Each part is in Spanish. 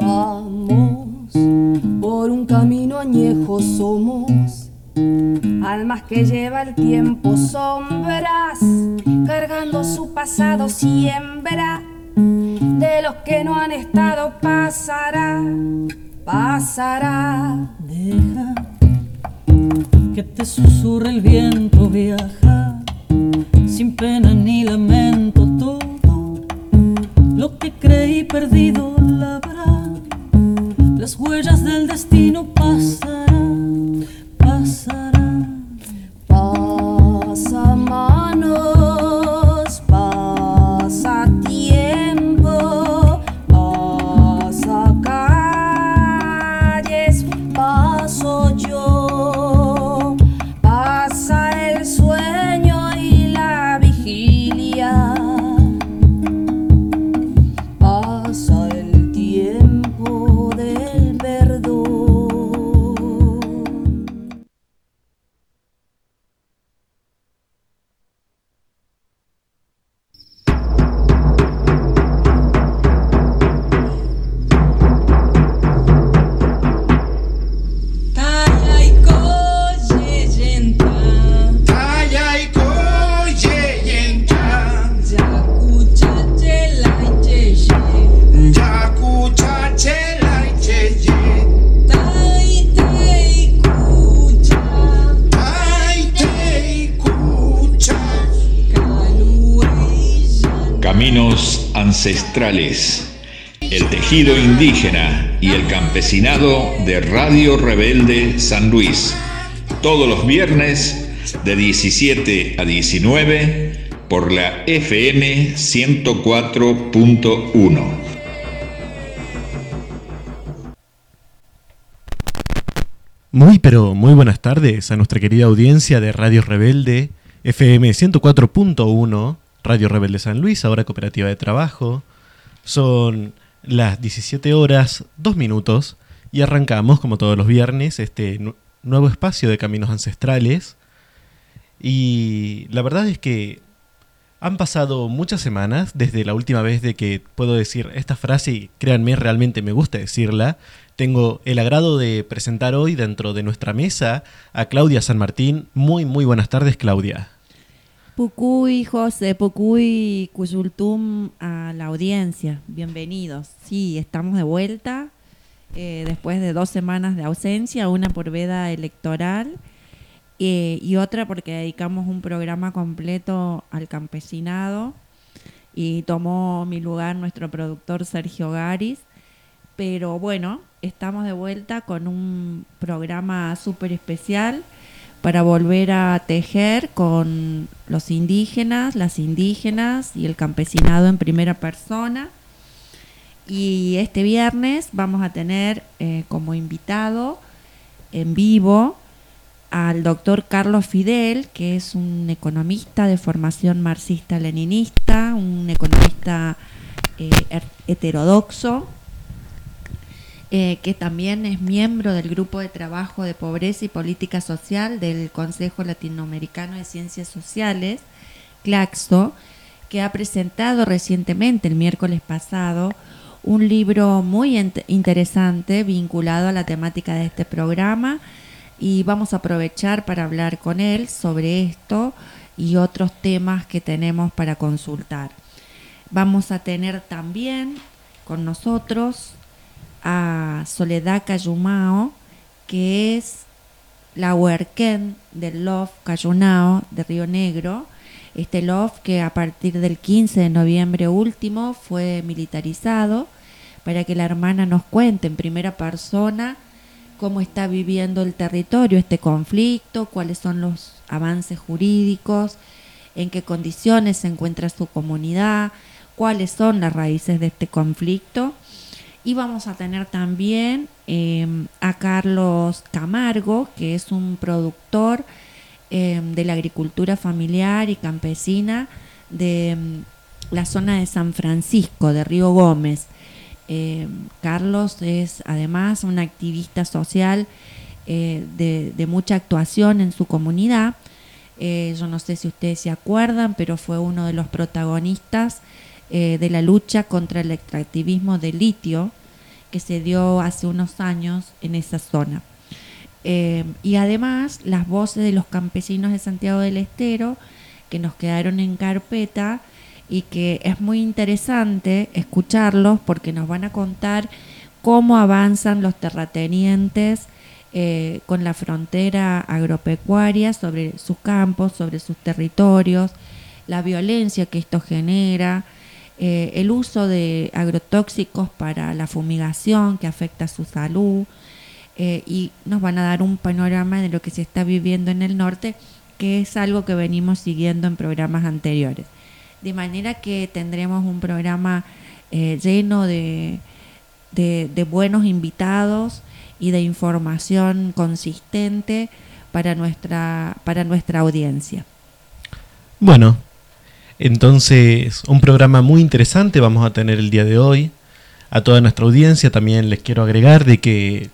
Vamos por un camino añejo somos, almas que lleva el tiempo sombras, cargando su pasado siembra, de los que no han estado pasará, pasará. Deja que te susurre el viento, viaja San Luis. Todos los viernes de 17 a 19 por la FM 104.1. Muy pero muy buenas tardes a nuestra querida audiencia de Radio Rebelde, FM 104.1, Radio Rebelde San Luis, ahora cooperativa de trabajo. Son las 17 horas, 2 minutos, y arrancamos, como todos los viernes, este nu- nuevo espacio de Caminos Ancestrales. Y la verdad es que han pasado muchas semanas desde la última vez de que puedo decir esta frase y créanme, realmente me gusta decirla. Tengo el agrado de presentar hoy dentro de nuestra mesa a Claudia San Martín. Muy, muy buenas tardes, Claudia. Pucuy, José, Pucuy, Cuyultum a la audiencia. Bienvenidos. Sí, estamos de vuelta eh, después de dos semanas de ausencia, una por veda electoral eh, y otra porque dedicamos un programa completo al campesinado y tomó mi lugar nuestro productor Sergio Garis. Pero bueno, estamos de vuelta con un programa súper especial para volver a tejer con los indígenas, las indígenas y el campesinado en primera persona. Y este viernes vamos a tener eh, como invitado en vivo al doctor Carlos Fidel, que es un economista de formación marxista-leninista, un economista eh, her- heterodoxo, eh, que también es miembro del Grupo de Trabajo de Pobreza y Política Social del Consejo Latinoamericano de Ciencias Sociales, CLACSO, que ha presentado recientemente, el miércoles pasado, un libro muy interesante vinculado a la temática de este programa y vamos a aprovechar para hablar con él sobre esto y otros temas que tenemos para consultar. Vamos a tener también con nosotros a Soledad Cayumao, que es la huerquén del LOF Cayunao de Río Negro. Este LOF que a partir del 15 de noviembre último fue militarizado para que la hermana nos cuente en primera persona cómo está viviendo el territorio este conflicto, cuáles son los avances jurídicos, en qué condiciones se encuentra su comunidad, cuáles son las raíces de este conflicto. Y vamos a tener también eh, a Carlos Camargo, que es un productor eh, de la agricultura familiar y campesina de mm, la zona de San Francisco, de Río Gómez. Eh, Carlos es además un activista social eh, de, mucha actuación en su comunidad. Eh, yo no sé si ustedes se acuerdan, pero fue uno de los protagonistas de la lucha contra el extractivismo de litio que se dio hace unos años en esa zona. Y además las voces de los campesinos de Santiago del Estero que nos quedaron en carpeta y que es muy interesante escucharlos porque nos van a contar cómo avanzan los terratenientes eh, con la frontera agropecuaria sobre sus campos, sobre sus territorios, la violencia que esto genera, eh, el uso de agrotóxicos para la fumigación que afecta su salud eh, y nos van a dar un panorama de lo que se está viviendo en el norte, que es algo que venimos siguiendo en programas anteriores. De manera que tendremos un programa lleno de, de buenos invitados, y de información consistente para nuestra, para nuestra audiencia. Bueno, entonces un programa muy interesante vamos a tener el día de hoy. A toda nuestra audiencia también les quiero agregar de que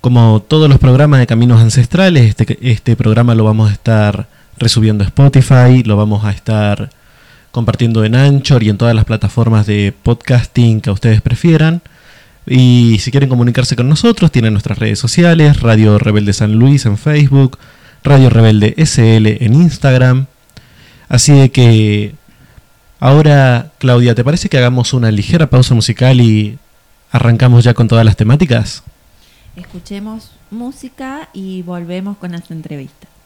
como todos los programas de Caminos Ancestrales, este, este programa lo vamos a estar resubiendo a Spotify, lo vamos a estar compartiendo en Anchor y en todas las plataformas de podcasting que ustedes prefieran. Y si quieren comunicarse con nosotros, tienen nuestras redes sociales, Radio Rebelde San Luis en Facebook, Radio Rebelde SL en Instagram. Así de que ahora, Claudia, ¿te parece que hagamos una ligera pausa musical y arrancamos ya con todas las temáticas? Escuchemos música y volvemos con las entrevistas.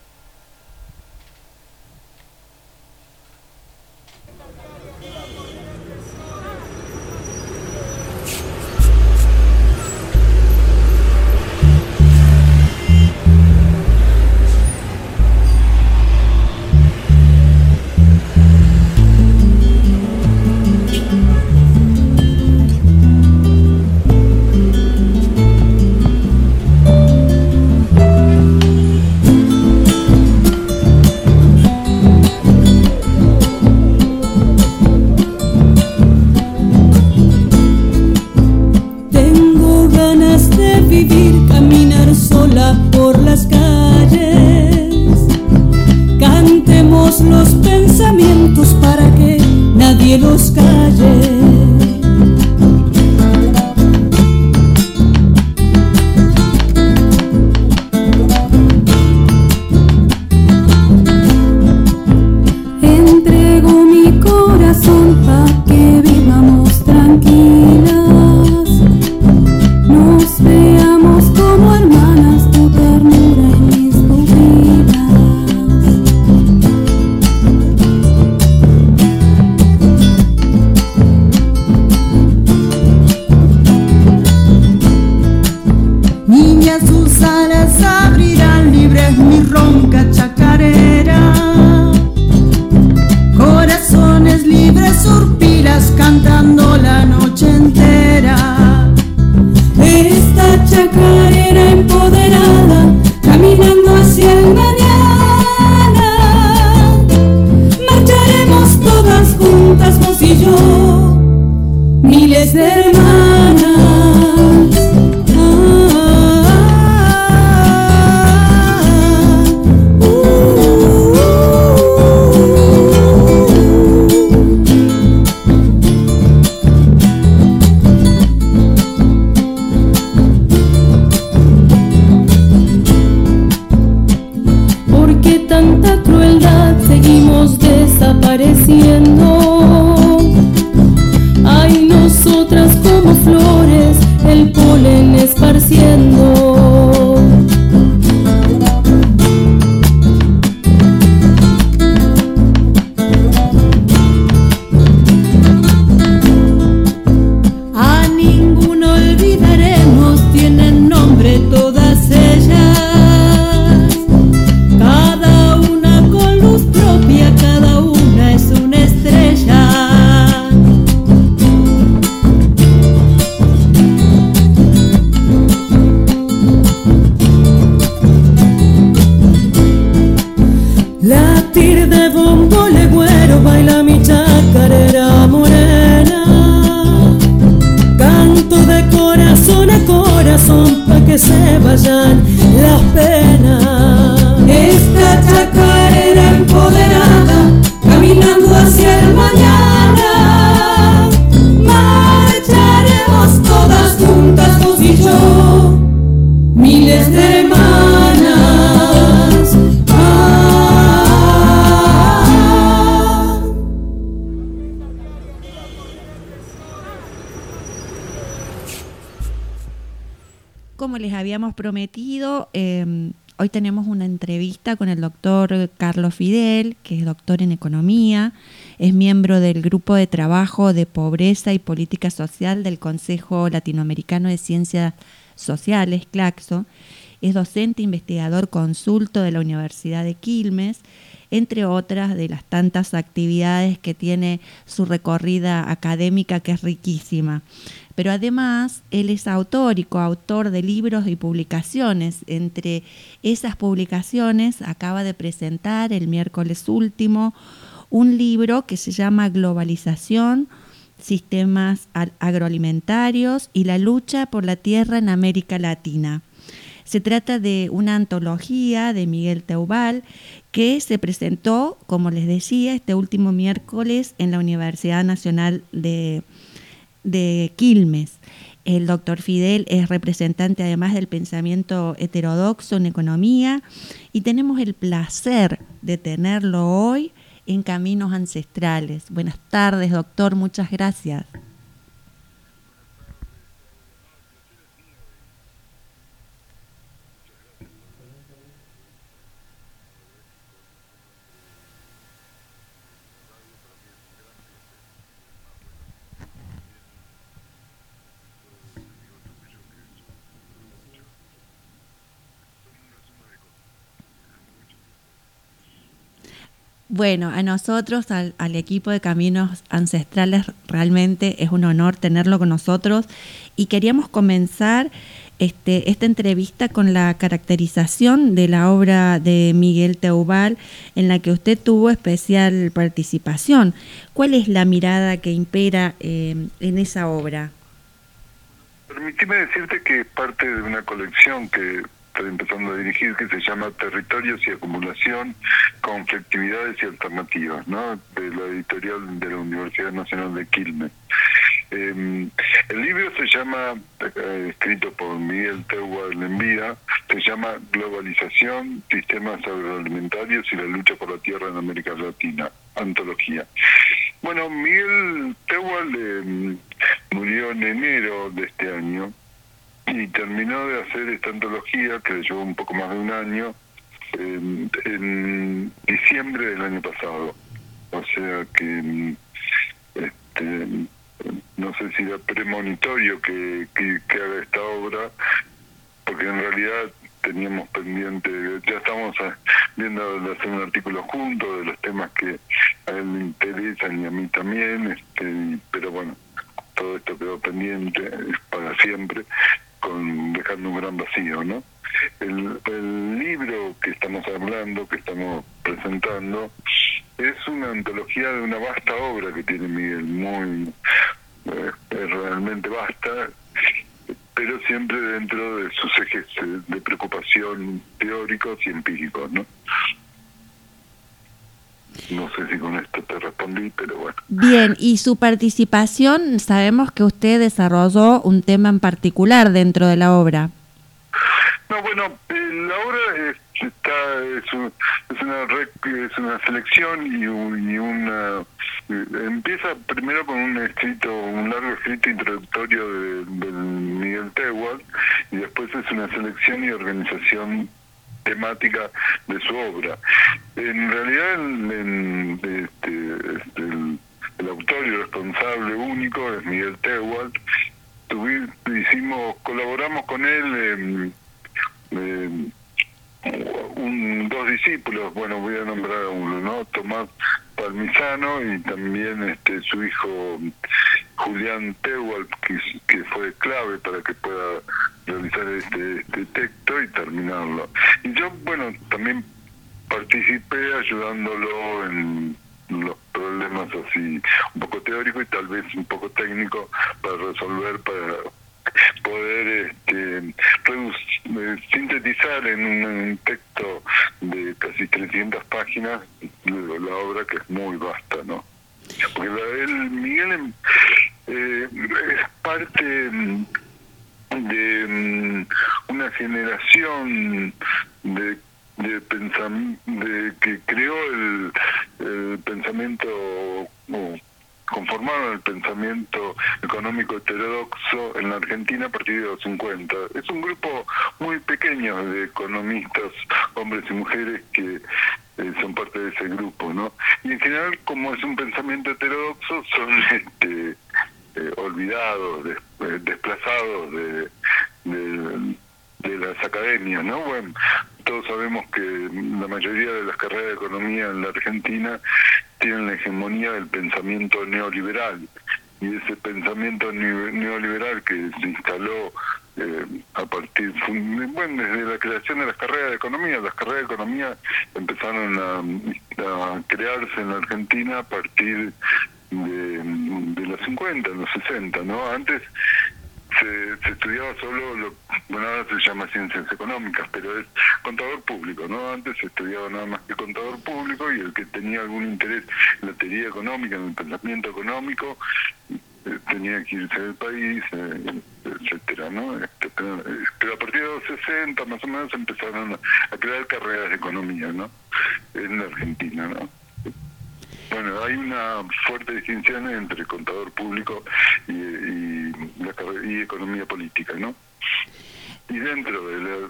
Que se vayan Fidel, que es doctor en economía, es miembro del grupo de trabajo de pobreza y política social del Consejo Latinoamericano de Ciencias Sociales, CLACSO, es docente investigador consulto de la Universidad de Quilmes, entre otras de las tantas actividades que tiene su recorrida académica que es riquísima pero además él es autor y coautor de libros y publicaciones. Entre esas publicaciones acaba de presentar el miércoles último un libro que se llama Globalización, Sistemas Agroalimentarios y la lucha por la tierra en América Latina. Se trata de una antología de Miguel Teubal que se presentó, como les decía, este último miércoles en la Universidad Nacional de, de Quilmes. El doctor Fidel es representante además del pensamiento heterodoxo en economía y tenemos el placer de tenerlo hoy en Caminos Ancestrales. Buenas tardes, doctor, muchas gracias. Bueno, a nosotros, al, al, equipo de Caminos Ancestrales, realmente es un honor tenerlo con nosotros y queríamos comenzar este, esta entrevista con la caracterización de la obra de Miguel Teubal en la que usted tuvo especial participación. ¿Cuál es la mirada que impera eh, en esa obra? Permíteme decirte que parte de una colección que estoy empezando a dirigir que se llama Territorios y Acumulación, Conflictividades y Alternativas, ¿no? de la editorial de la Universidad Nacional de Quilmes. Eh, el libro se llama, eh, escrito por Miguel Tegua Envía, se llama Globalización, Sistemas Agroalimentarios y la lucha por la tierra en América Latina, antología. Bueno, Miguel Tehual eh, murió en enero de este año y terminó de hacer esta antología que le llevó un poco más de un año en, diciembre del año pasado. O sea que este, no sé si era premonitorio que, que, haga esta obra, porque en realidad teníamos pendiente, ya estamos viendo de hacer un artículo juntos de los temas que a él le interesan y a mí también, este, pero bueno, todo esto quedó pendiente para siempre, con dejando un gran vacío, ¿no? El, libro que estamos hablando, que estamos presentando, es una antología de una vasta obra que tiene Miguel, muy eh, realmente vasta, pero siempre dentro de sus ejes de preocupación teóricos y empíricos, ¿no? No sé si con esto te respondí, pero bueno. Bien, y su participación, sabemos que usted desarrolló un tema en particular dentro de la obra. No, bueno, la obra es, está, es, un, es, una, es una selección y, un, y una... Eh, empieza primero con un escrito, un largo escrito introductorio de, de Miguel Tehual y después es una selección y organización temática de su obra. En realidad, el, en, este, este, el, el, autor y responsable único es Miguel Tehual. hicimos, colaboramos con él. Eh, un, dos discípulos, bueno, voy a nombrar a uno, ¿no? Tomás Palmisano y también este su hijo Julián Tehual, que, que fue clave para que pueda realizar este, este texto y terminarlo. Y yo, bueno, también participé ayudándolo en los problemas así un poco teóricos y tal vez un poco técnicos para resolver, para poder este, sintetizar en un texto de casi 300 páginas la obra que es muy vasta, ¿no? Porque el Miguel em- eh, es parte mm, de mm, una generación de de, que creó el, el pensamiento conformaron el pensamiento económico heterodoxo en la Argentina a partir de los 50. Es un grupo muy pequeño de economistas, hombres y mujeres que eh, son parte de ese grupo, ¿no? Y en general, como es un pensamiento heterodoxo, son este, eh, olvidados, eh, desplazados de, de, de las academias, ¿no? Bueno, todos sabemos que la mayoría de las carreras de economía en la Argentina tienen la hegemonía del pensamiento neoliberal y ese pensamiento ne- neoliberal que se instaló eh, a partir, bueno, desde la creación de las carreras de economía, las carreras de economía empezaron a, crearse en la Argentina a partir de, los 50, los 60, ¿no? Antes se, se estudiaba solo lo bueno ahora se llama ciencias económicas pero es contador público no antes se estudiaba nada más que contador público y el que tenía algún interés en la teoría económica en el pensamiento económico eh, tenía que irse del país eh, etcétera no Este, pero, eh, pero a partir de los 60 más o menos empezaron a, a crear carreras de economía no en la Argentina no bueno, hay una fuerte distinción entre contador público y, y, y economía política, ¿no? Y dentro de la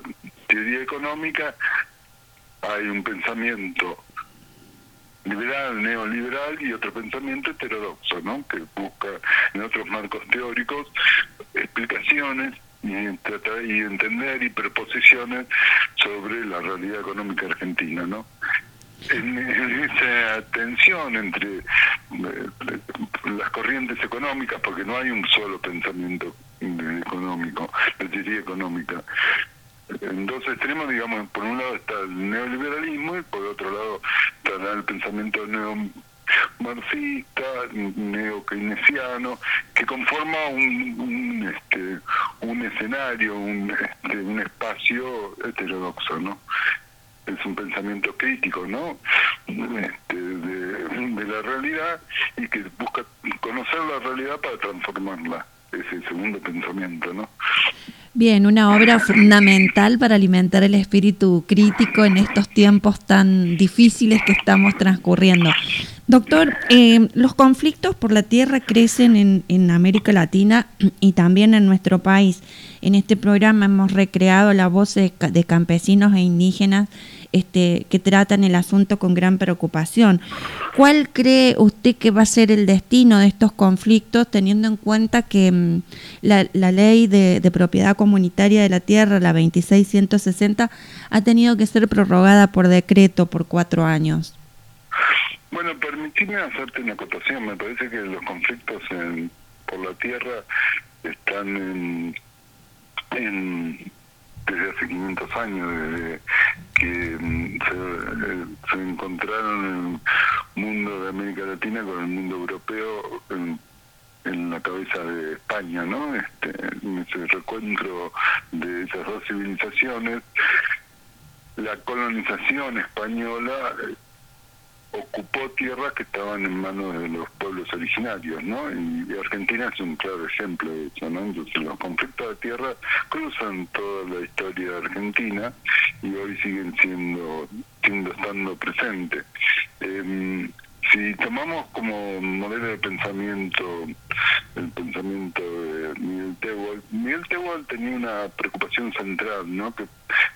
teoría económica hay un pensamiento liberal, neoliberal y otro pensamiento heterodoxo, ¿no? Que busca en otros marcos teóricos explicaciones y, tratar, y entender y preposiciones sobre la realidad económica argentina, ¿no? En, esa tensión entre eh, las corrientes económicas, porque no hay un solo pensamiento eh, económico, la teoría económica. En dos extremos, digamos, por un lado está el neoliberalismo y por otro lado está el pensamiento neomarxista, neo-keynesiano, que conforma un, un, este, un escenario, un, este, un espacio heterodoxo, ¿no? Es un pensamiento crítico, ¿no? Este, de, la realidad y que busca conocer la realidad para transformarla. Ese segundo pensamiento, ¿no? Bien, una obra fundamental para alimentar el espíritu crítico en estos tiempos tan difíciles que estamos transcurriendo. Doctor, eh, los conflictos por la tierra crecen en, en América Latina y también en nuestro país. En este programa hemos recreado la voz de, ca- de campesinos e indígenas este, que tratan el asunto con gran preocupación. ¿Cuál cree usted que va a ser el destino de estos conflictos, teniendo en cuenta que mm, la, la ley de, de propiedad comunitaria de la tierra, la 2660, ha tenido que ser prorrogada por decreto por cuatro años? Bueno, permitime hacerte una acotación. Me parece que los conflictos en- por la tierra están en, en- desde hace 500 años, desde que mm, se, eh, se encontraron en el mundo de América Latina con el mundo europeo en, la cabeza de España, ¿no? Este, en ese recuentro de esas dos civilizaciones, la colonización española ocupó tierras que estaban en manos de los pueblos originarios, ¿no? Y, Argentina es un claro ejemplo de eso, ¿no? Entonces los conflictos de tierra cruzan toda la historia de Argentina y hoy siguen siendo, siendo estando presentes. Em, si tomamos como modelo de pensamiento el pensamiento de Miguel Tewol, Miguel Tewol tenía una preocupación central, ¿no? Que,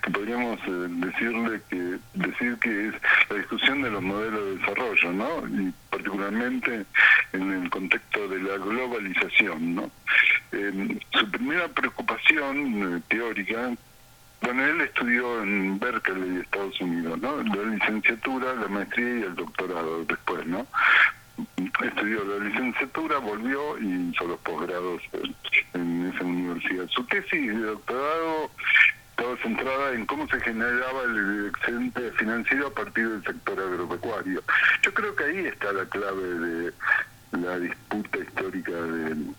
que podríamos eh, decirle que decir que es la discusión de los modelos de desarrollo, ¿no? Y particularmente en el contexto de la globalización, ¿no? Eh, su primera preocupación eh, teórica bueno, él estudió en Berkeley, Estados Unidos, ¿no? La licenciatura, la maestría y el doctorado después, ¿no? Estudió la licenciatura, volvió y hizo los posgrados en, esa universidad. Su tesis de doctorado estaba centrada en cómo se generaba el excedente financiero a partir del sector agropecuario. Yo creo que ahí está la clave de la disputa histórica del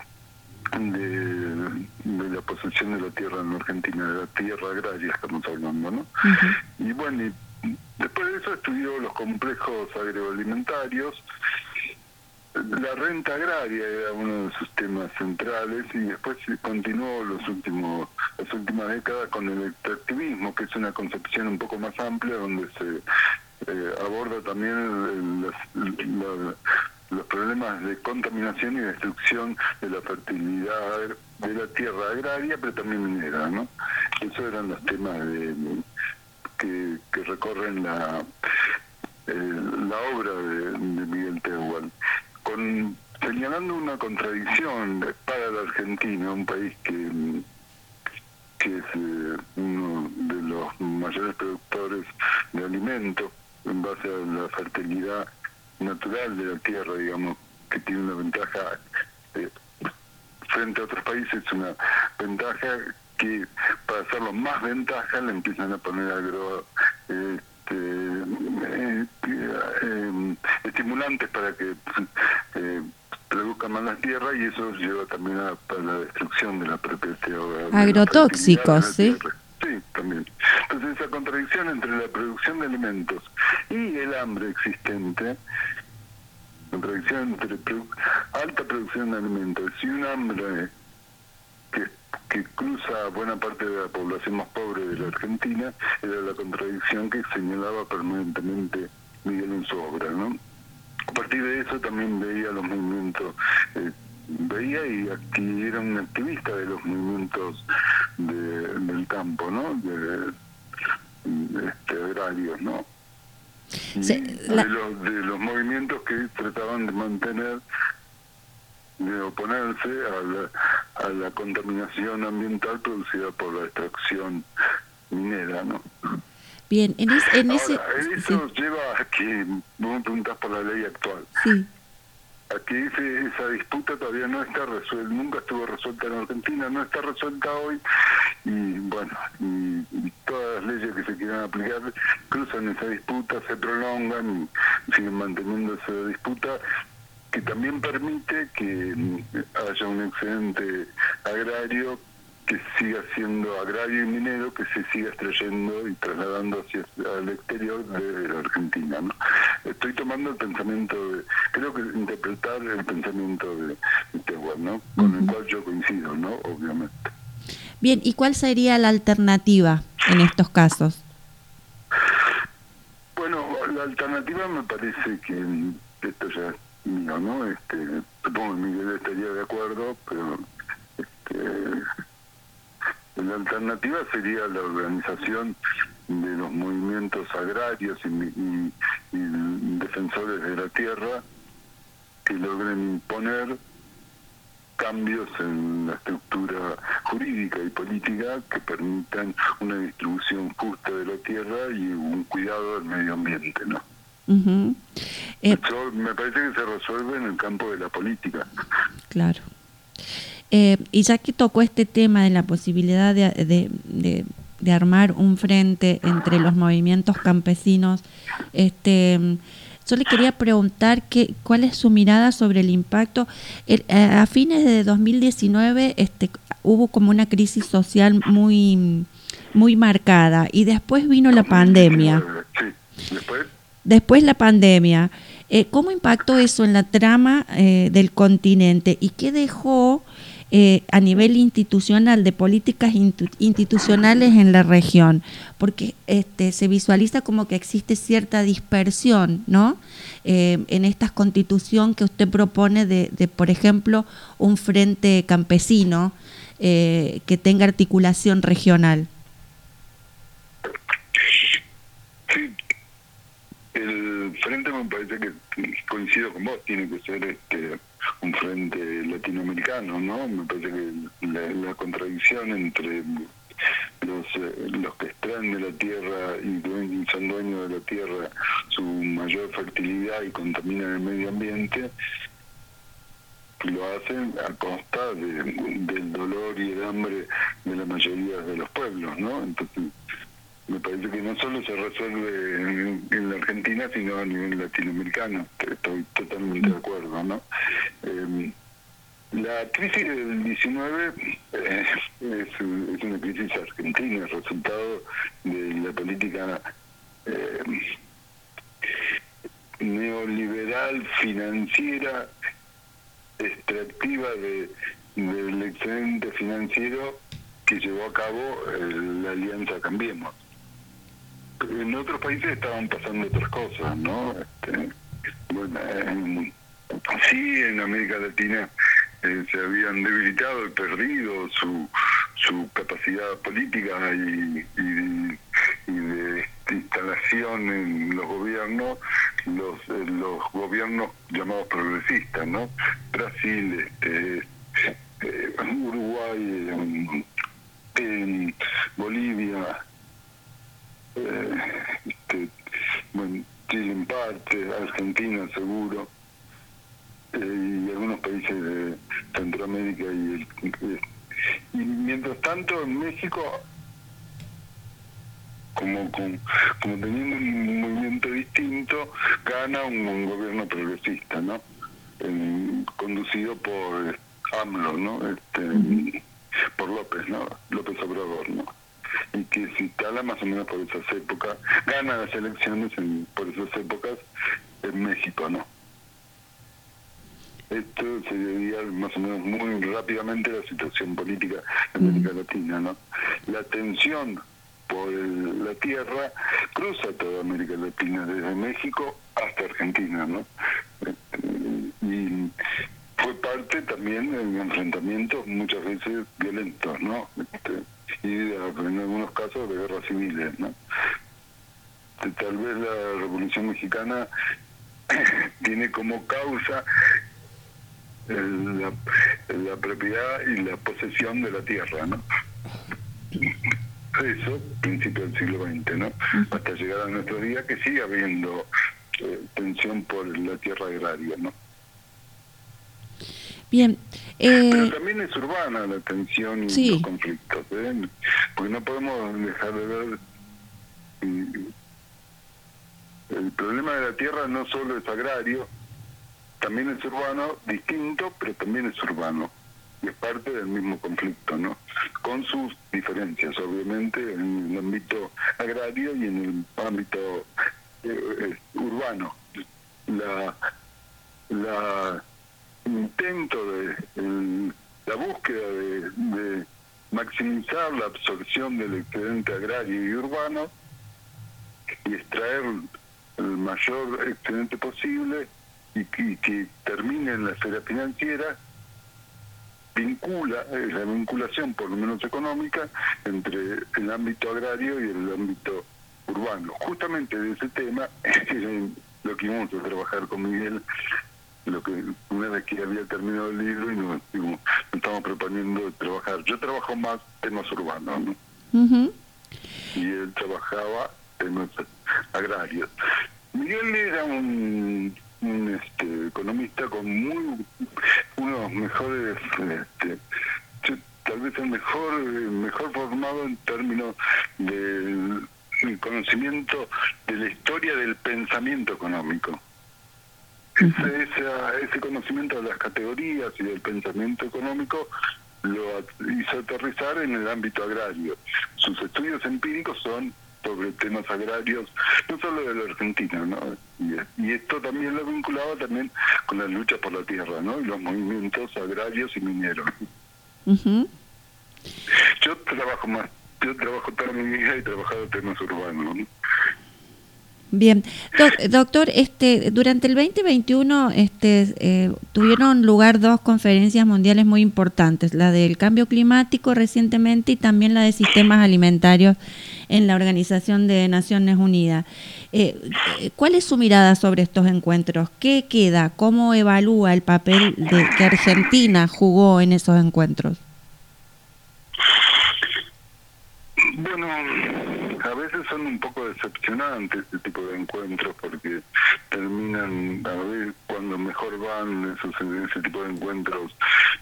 de, de la posesión de la tierra en Argentina, de la tierra agraria estamos hablando, ¿no? Y bueno, y después de eso estudió los complejos agroalimentarios. La renta agraria era uno de sus temas centrales y después continuó los últimos las últimas décadas con el extractivismo, que es una concepción un poco más amplia donde se eh, aborda también el- las- la- los problemas de contaminación y destrucción de la fertilidad de la tierra agraria, pero también minera, ¿no? Esos eran los temas de, que, recorren la, eh, la obra de, de Miguel Tehual, con, señalando una contradicción para la Argentina, un país que, que es eh, uno de los mayores productores de alimentos en base a la fertilidad natural de la tierra, digamos, que tiene una ventaja eh, frente a otros países, una ventaja que para hacerlo más ventaja le empiezan a poner agro este, eh, eh, estimulantes para que eh, produzcan más las tierras y eso lleva también a, a la destrucción de la propia tierra. la Agrotóxicos, la ¿sí? tierra. Sí, también. Entonces esa contradicción entre la producción de alimentos y el hambre existente, contradicción entre alta producción de alimentos y un hambre que, que cruza buena parte de la población más pobre de la Argentina, era la contradicción que señalaba permanentemente Miguel en su obra, ¿no? A partir de eso también veía los movimientos, eh, veía y acti- era un activista de los movimientos de- del campo, ¿no? De, de, este, agrarios, ¿no? La- de, los, de los movimientos que trataban de mantener, de oponerse a la, a la contaminación ambiental producida por la extracción minera, ¿no? Bien, en, es- en ese... Eso lleva a que, vos me preguntás por la ley actual, sí, sí. a que ese- esa disputa todavía no está resuelta, nunca estuvo resuelta en Argentina, no está resuelta hoy, y bueno, y todas las leyes que se quieran aplicar cruzan esa disputa, se prolongan y siguen manteniendo esa disputa que también permite que mm, haya un excedente agrario que siga siendo agrario y minero, que se siga extrayendo y trasladando hacia al exterior de la Argentina. ¿no? Estoy tomando el pensamiento de, creo que interpretar el pensamiento de, de ¿no? con el cual yo coincido, ¿no? obviamente. Bien, ¿y cuál sería la alternativa en estos casos? Bueno, la alternativa me parece que esto ya es mío, ¿no? Este, supongo que Miguel estaría de acuerdo, pero este, la alternativa sería la organización de los movimientos agrarios y, y- y defensores de la tierra que logren imponer cambios en la estructura jurídica y política que permitan una distribución justa de la tierra y un cuidado del medio ambiente, ¿no? Ujú. Eh, Eso me parece que se resuelve en el campo de la política. Claro. Eh, y ya que tocó este tema de la posibilidad de, de- de- armar un frente entre los movimientos campesinos, este, yo le quería preguntar que, cuál es su mirada sobre el impacto. A fines de 2019 este, hubo como una crisis social muy, muy marcada y después vino la pandemia. Después, Después la pandemia, eh, ¿cómo impactó eso en la trama eh, del continente y qué dejó eh, a nivel institucional de políticas institucionales en la región? Porque este, se visualiza como que existe cierta dispersión, ¿no? Eh, en esta constitución que usted propone de, de, por ejemplo, un frente campesino eh, que tenga articulación regional. sí, el frente me parece que coincido con vos, tiene que ser este un frente latinoamericano, ¿no? Me parece que la, contradicción entre los eh, los que extraen de la tierra y son dueños de la tierra su mayor fertilidad y contaminan el medio ambiente lo hacen a costa de- del dolor y el hambre de la mayoría de los pueblos, ¿no? Entonces, me parece que no solo se resuelve en, en la Argentina, sino a nivel latinoamericano. Estoy totalmente de acuerdo, ¿no? Eh, la crisis del 19 eh, es, es una crisis argentina, es resultado de la política eh, neoliberal financiera extractiva de, del excedente financiero que llevó a cabo eh, la alianza Cambiemos. En otros países estaban pasando otras cosas, ¿no? Este, bueno, en- sí, en América Latina eh, se habían debilitado y perdido su, su capacidad política y, y- y de instalación en los gobiernos, los, eh, los gobiernos llamados progresistas, ¿no? Brasil, este, eh, Uruguay, en Bolivia, eh, este, bueno, Chile en parte, Argentina seguro, eh, y algunos países de Centroamérica y, el, eh, y mientras tanto en México como, con- como teniendo un movimiento distinto gana un, un gobierno progresista no En- conducido por eh, AMLO no este, por López no López Obrador no y que se instala más o menos por esas épocas gana las elecciones en- por esas épocas en México no esto se debía más o menos muy rápidamente a la situación política en América Latina, ¿no? La tensión por el- la tierra cruza toda América Latina, desde México hasta Argentina, ¿no? Y fue parte también de enfrentamientos muchas veces violentos, ¿no? Este, y en algunos casos de guerras civiles, ¿no? Tal vez la Revolución Mexicana tiene como causa la, la propiedad y la posesión de la tierra, ¿no? Eso, principio del siglo XX, ¿no? Hasta llegar a nuestro día que sigue habiendo eh, tensión por la tierra agraria, ¿no? Bien, Pero eh, también es urbana la tensión y Sí. los conflictos, ¿eh? Porque no podemos dejar de ver... El problema de la tierra no solo es agrario, también es urbano, distinto, pero también es urbano. Y es parte del mismo conflicto, ¿no? Con sus diferencias, obviamente, en el ámbito agrario y en el ámbito eh, eh, urbano. La, la intento de la búsqueda de, maximizar la absorción del excedente agrario y urbano y extraer el mayor excedente posible y que termine en la esfera financiera vincula, es la vinculación por lo menos económica entre el ámbito agrario y el ámbito urbano. Justamente de ese tema es lo que íbamos a trabajar con Miguel, lo que una vez que había terminado el libro y nos, digo, nos estamos proponiendo trabajar. Yo trabajo más temas urbanos, y él trabajaba temas agrarios. Miguel era un, un, este, economista con muy uno de los mejores, este, tal vez el mejor, mejor formado en términos del el conocimiento de la historia del pensamiento económico. Ese, esa- ese conocimiento de las categorías y del pensamiento económico lo hizo aterrizar en el ámbito agrario. Sus estudios empíricos son sobre temas agrarios, no solo de la Argentina, ¿no? Y, esto también lo vinculaba también con la lucha por la tierra, ¿no? Y los movimientos agrarios y mineros. Yo trabajo más, yo trabajo toda mi vida y he trabajado temas urbanos, ¿no? Bien, Doc- doctor, este, durante el 2021 este, eh, tuvieron lugar dos conferencias mundiales muy importantes, la del cambio climático recientemente y también la de sistemas alimentarios en la Organización de Naciones Unidas. Eh, eh, ¿Cuál es su mirada sobre estos encuentros? ¿Qué queda? ¿Cómo evalúa el papel de, que Argentina jugó en esos encuentros? Bueno, a veces son un poco decepcionantes este tipo de encuentros porque terminan, a ver, cuando mejor van esos ese tipo de encuentros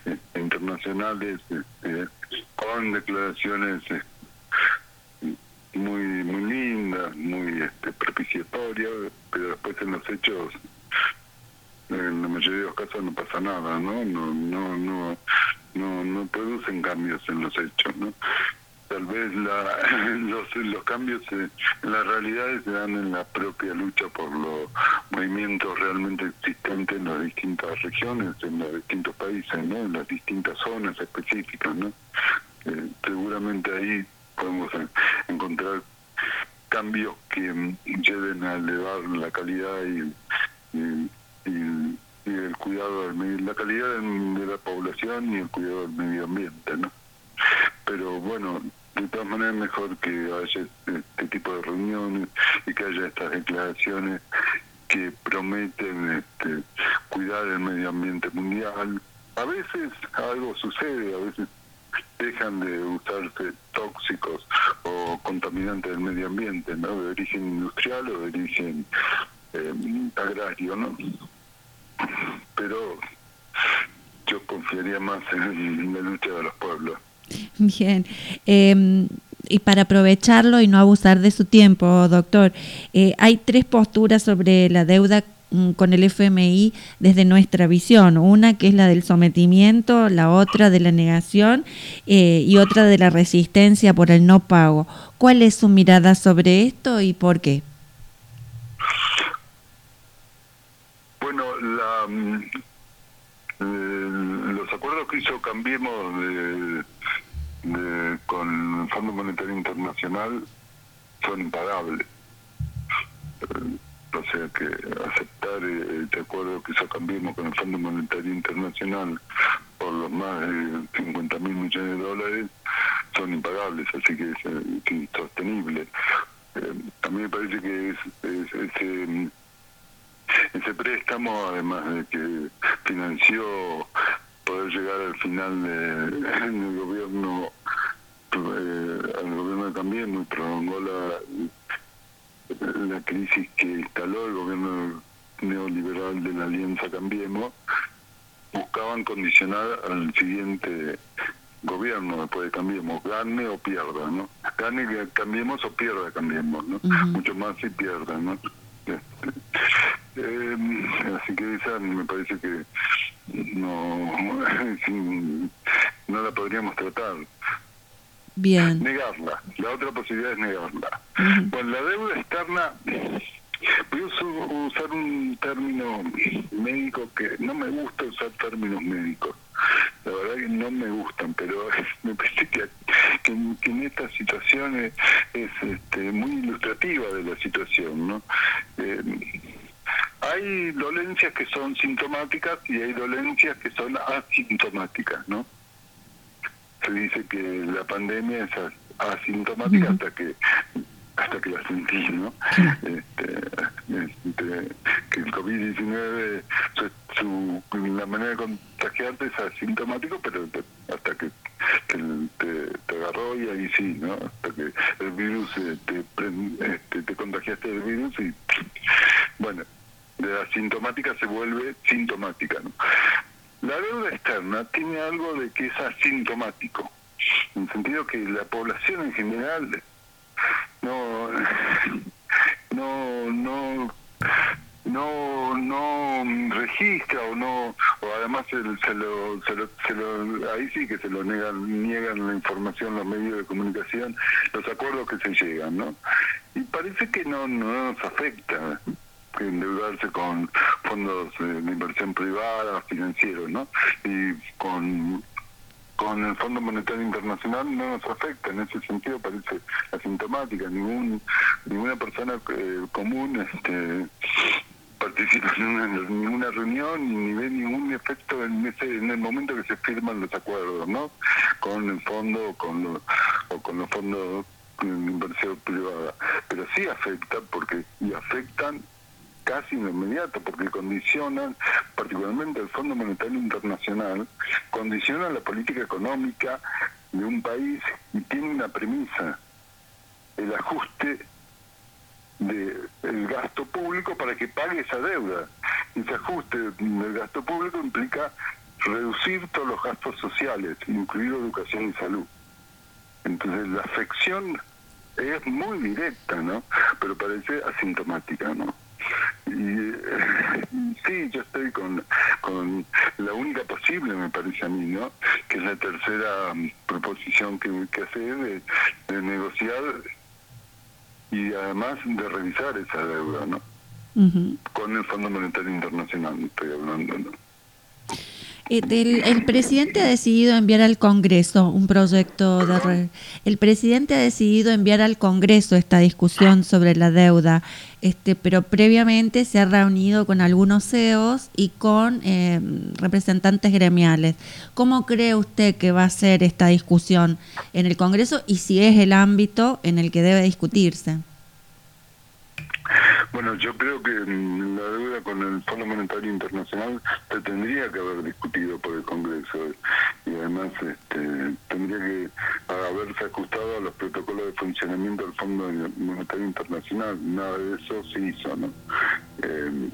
eh, internacionales este, con declaraciones eh, muy muy lindas, muy este, propiciatorias, pero después en los hechos en la mayoría de los casos no pasa nada, ¿no? No no no no, no producen cambios en los hechos, ¿no? Tal vez la, los, los cambios en las realidades se dan en la propia lucha por los movimientos realmente existentes en las distintas regiones, en los distintos países, ¿no? en las distintas zonas específicas. ¿no? Eh, seguramente ahí podemos encontrar cambios que mm, lleven a elevar la calidad y, y, el cuidado del medio, la calidad de la población y el cuidado del medio ambiente, ¿no? Pero bueno, de todas maneras mejor que haya este tipo de reuniones y que haya estas declaraciones que prometen este, cuidar el medio ambiente mundial. A veces algo sucede, a veces dejan de usarse tóxicos o contaminantes del medio ambiente, ¿no? De origen industrial o de origen eh, agrario, ¿no? Pero yo confiaría más en la lucha de los pueblos. Bien. Eh, y para aprovecharlo y no abusar de su tiempo, doctor, eh, hay tres posturas sobre la deuda mm, con el FMI desde nuestra visión. Una que es la del sometimiento, la otra de la negación eh, y otra de la resistencia por el no pago. ¿Cuál es su mirada sobre esto y por qué? Bueno, la, mm, eh, los acuerdos que hizo Cambiemos de, de- con el Fondo Monetario Internacional son impagables. Eh, o sea que aceptar este acuerdo que hizo Cambiemos con el Fondo Monetario Internacional por los más de 50 mil millones de dólares son impagables, así que es, es insostenible. Eh, a mí me parece que es, es- ese, mm, ese préstamo, además de que financió poder llegar al final de- del gobierno, eh, al gobierno también, y prolongó la, la crisis que instaló el gobierno neoliberal de la Alianza Cambiemos, buscaban condicionar al siguiente gobierno después de Cambiemos, gane o pierda, ¿no? Gane Cambiemos o pierda Cambiemos, ¿no? Mucho más si pierda, ¿no? Este, eh, así que esa me parece que no, no la podríamos tratar. Bien. Negarla. La otra posibilidad es negarla. Bueno, la deuda externa, voy a usar un término médico que no me gusta usar términos médicos. La verdad que no me gustan, pero me parece que, que, en- que en esta situación es, es, este, muy ilustrativa de la situación, ¿no? Eh, hay dolencias que son sintomáticas y hay dolencias que son asintomáticas, ¿no? se dice que la pandemia es as- asintomática hasta que hasta que la sentís, ¿no? Este, este, que el COVID-19, su, su- la manera de contagiarte es asintomático, pero te- hasta que te, te- te agarró y ahí sí, ¿no? Hasta que el virus, eh, te, este, te contagiaste del virus y, bueno, de asintomática se vuelve sintomática, ¿no? La deuda externa tiene algo de que es asintomático, en el sentido que la población en general no no no no no registra o no o además se, lo, se lo, se lo- ahí sí que se lo niegan niegan la información los medios de comunicación los acuerdos que se llegan no y parece que no no nos afecta endeudarse con fondos de inversión privada financieros no y con con el Fondo Monetario Internacional no nos afecta, en ese sentido parece asintomática, ningún ninguna persona eh, común este participa en una, ninguna reunión ni ve ningún efecto en ese en el momento que se firman los acuerdos, ¿no? Con el fondo con los, o con los fondos de inversión privada, pero sí afecta porque y afectan casi inmediato, porque condicionan, particularmente el Fondo Monetario Internacional, condicionan la política económica de un país y tiene una premisa, el ajuste del gasto público para que pague esa deuda. Ese ajuste del gasto público implica reducir todos los gastos sociales, incluido educación y salud. Entonces la afección es muy directa, ¿no? Pero parece asintomática, ¿no? Y eh, sí, yo estoy con, con la única posible, me parece a mí, ¿no? Que es la tercera proposición que, que hace de, de negociar y además de revisar esa deuda, ¿no? Con el Fondo Monetario Internacional estoy hablando, ¿no? Eh, el presidente ha decidido enviar al Congreso un proyecto de... el presidente ha decidido enviar al Congreso esta discusión sobre la deuda, este, pero previamente se ha reunido con algunos CEOs y con eh, representantes gremiales. ¿Cómo cree usted que va a ser esta discusión en el Congreso y si es el ámbito en el que debe discutirse? Bueno, yo creo que mm, la deuda con el Fondo Monetario Internacional se tendría que haber discutido por el Congreso y además este, tendría que haberse ajustado a los protocolos de funcionamiento del Fondo Monetario Internacional. Nada de eso se hizo, ¿no? Eh,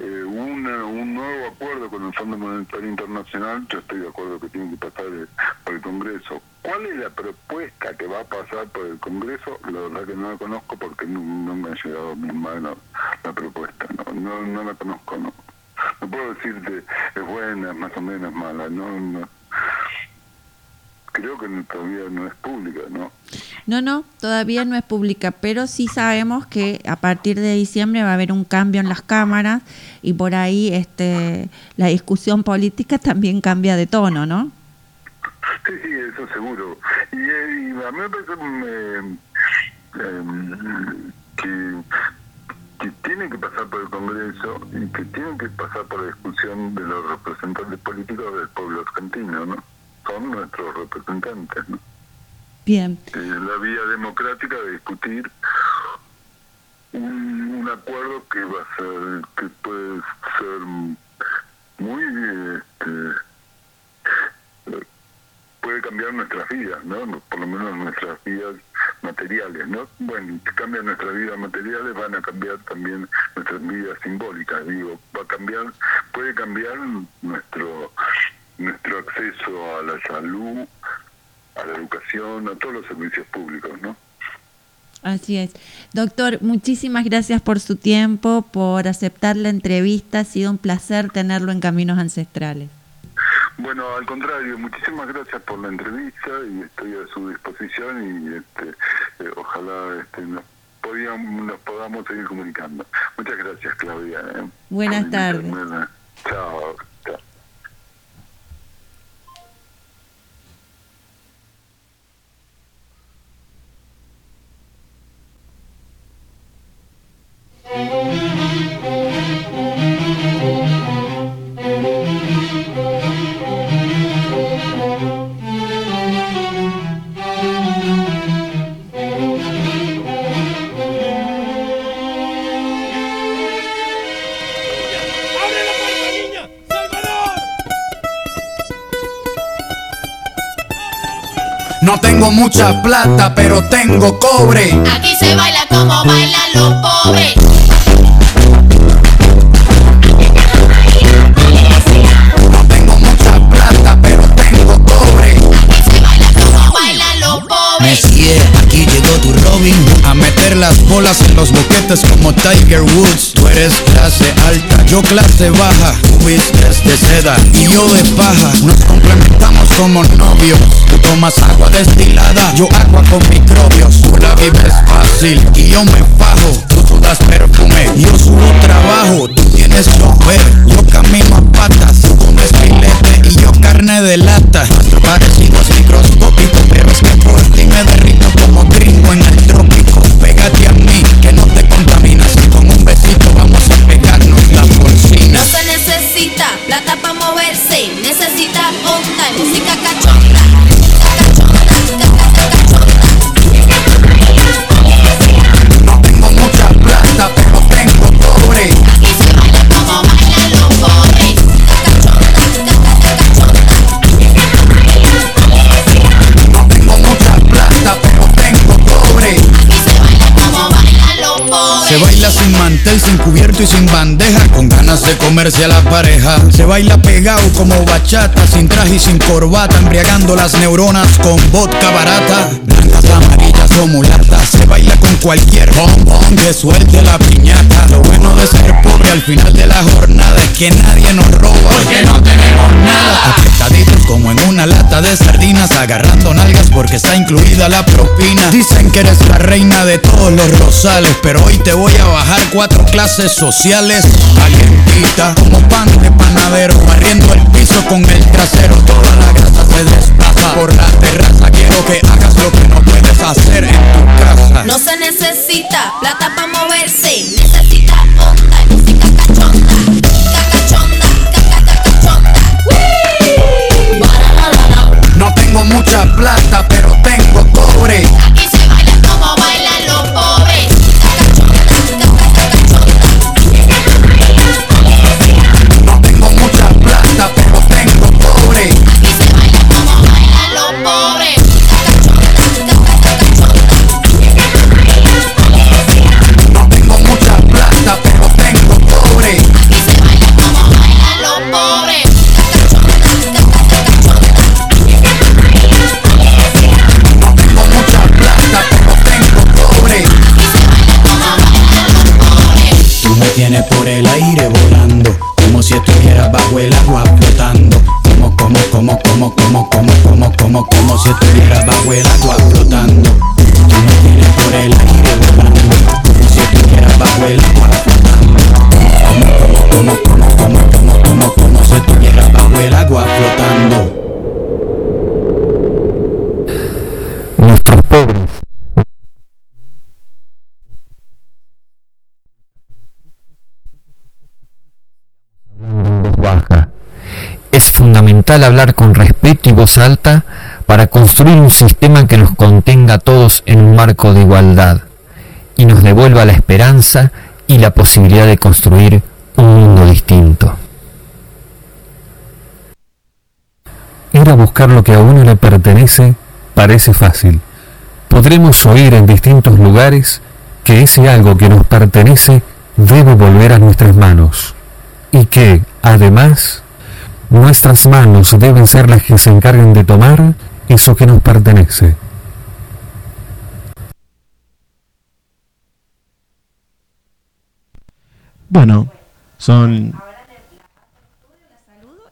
eh, una- un nuevo acuerdo con el Fondo Monetario Internacional, yo estoy de acuerdo que tiene que pasar eh, por el Congreso. ¿Cuál es la propuesta que va a pasar por el Congreso? La verdad que no la conozco porque no, me ha llegado a mi mano la propuesta, no, no, no la conozco, no. No puedo decirte es buena, es más o menos mala, no. Creo que todavía no es pública, ¿no? No, no, todavía no es pública, pero sí sabemos que a partir de diciembre va a haber un cambio en las cámaras y por ahí este, la discusión política también cambia de tono, ¿no? Sí, sí, eso seguro. Y, eh, y a mí me parece mm, eh, em, que, que tiene que pasar por el Congreso y que tiene que pasar por la discusión de los representantes políticos del pueblo argentino, ¿no? Son nuestros representantes, ¿no? Bien, Eh, la vía democrática de discutir un, un acuerdo que va a ser, que puede ser muy, este, puede cambiar nuestras vidas, ¿no? Por lo menos nuestras vidas materiales, ¿no? Bueno, si cambian nuestras vidas materiales, van a cambiar también nuestras vidas simbólicas, digo, va a cambiar, puede cambiar nuestro nuestro acceso a la salud, a la educación, a todos los servicios públicos, ¿no? así es. Doctor, muchísimas gracias por su tiempo, por aceptar la entrevista. Ha sido un placer tenerlo en Caminos Ancestrales. Bueno, al contrario, muchísimas gracias por la entrevista y estoy a su disposición y este, eh, ojalá este, nos, podíamos, nos podamos seguir comunicando. Muchas gracias, Claudia. ¿eh? Buenas tardes. Chao. Chao. No tengo mucha plata, pero tengo cobre. Aquí se baila como bailan los pobres. Tu Robin a meter las bolas en los boquetes como Tiger Woods. Tú eres clase alta, yo clase baja. Tú vistes de seda y yo de paja. Nos complementamos como novios. Tú tomas agua destilada, yo agua con microbios. Tú la vives fácil y yo me fajo. Tú sudas perfume, yo subo trabajo. Tú tienes chofer, yo camino a patas. Estilete y yo carne de lata. Parecidos microscópicos, pero es que por ti me derrito como gringo en el trópico. Pégate a mí, que no te contaminas. Y con un besito vamos a pegarnos la porcina. No se necesita plata para moverse, necesita onda y música cachonda. Se baila sin mantel, sin cubierto y sin bandeja, con ganas de comerse a la pareja. Se baila pegado como bachata, sin traje y sin corbata, embriagando las neuronas con vodka barata. Blancas, amarillas o mulatas, se baila con cualquier bombón que suelte la piñata. Lo bueno de ser pobre al final de la jornada es que nadie nos roba. Porque no tenemos nada. Apretaditos como en una lata de sardinas, agarrando nalgas porque está incluida la propina. Dicen que eres la reina de todos los rosales, pero hoy te voy a bajar cuatro clases sociales. Calientita, como pan de panadero, barriendo el piso con el trasero. Toda la grasa se desplaza por la terraza. Quiero que hagas lo que no puedes hacer en tu casa. No se necesita plata para moverse, necesita onda y música cachonda. Cacachonda, cacachonda. No tengo mucha plata, pero tengo cobre. Tienes por el aire volando, como si estuvieras bajo el agua flotando. Como, como, como, como, como, como, como, como, como si estuvieras bajo el agua flotando. Tú por el aire fundamental hablar con respeto y voz alta para construir un sistema que nos contenga a todos en un marco de igualdad y nos devuelva la esperanza y la posibilidad de construir un mundo distinto. Ir a buscar lo que a uno le pertenece parece fácil. Podremos oír en distintos lugares que ese algo que nos pertenece debe volver a nuestras manos y que, además, nuestras manos deben ser las que se encarguen de tomar eso que nos pertenece. Bueno, son...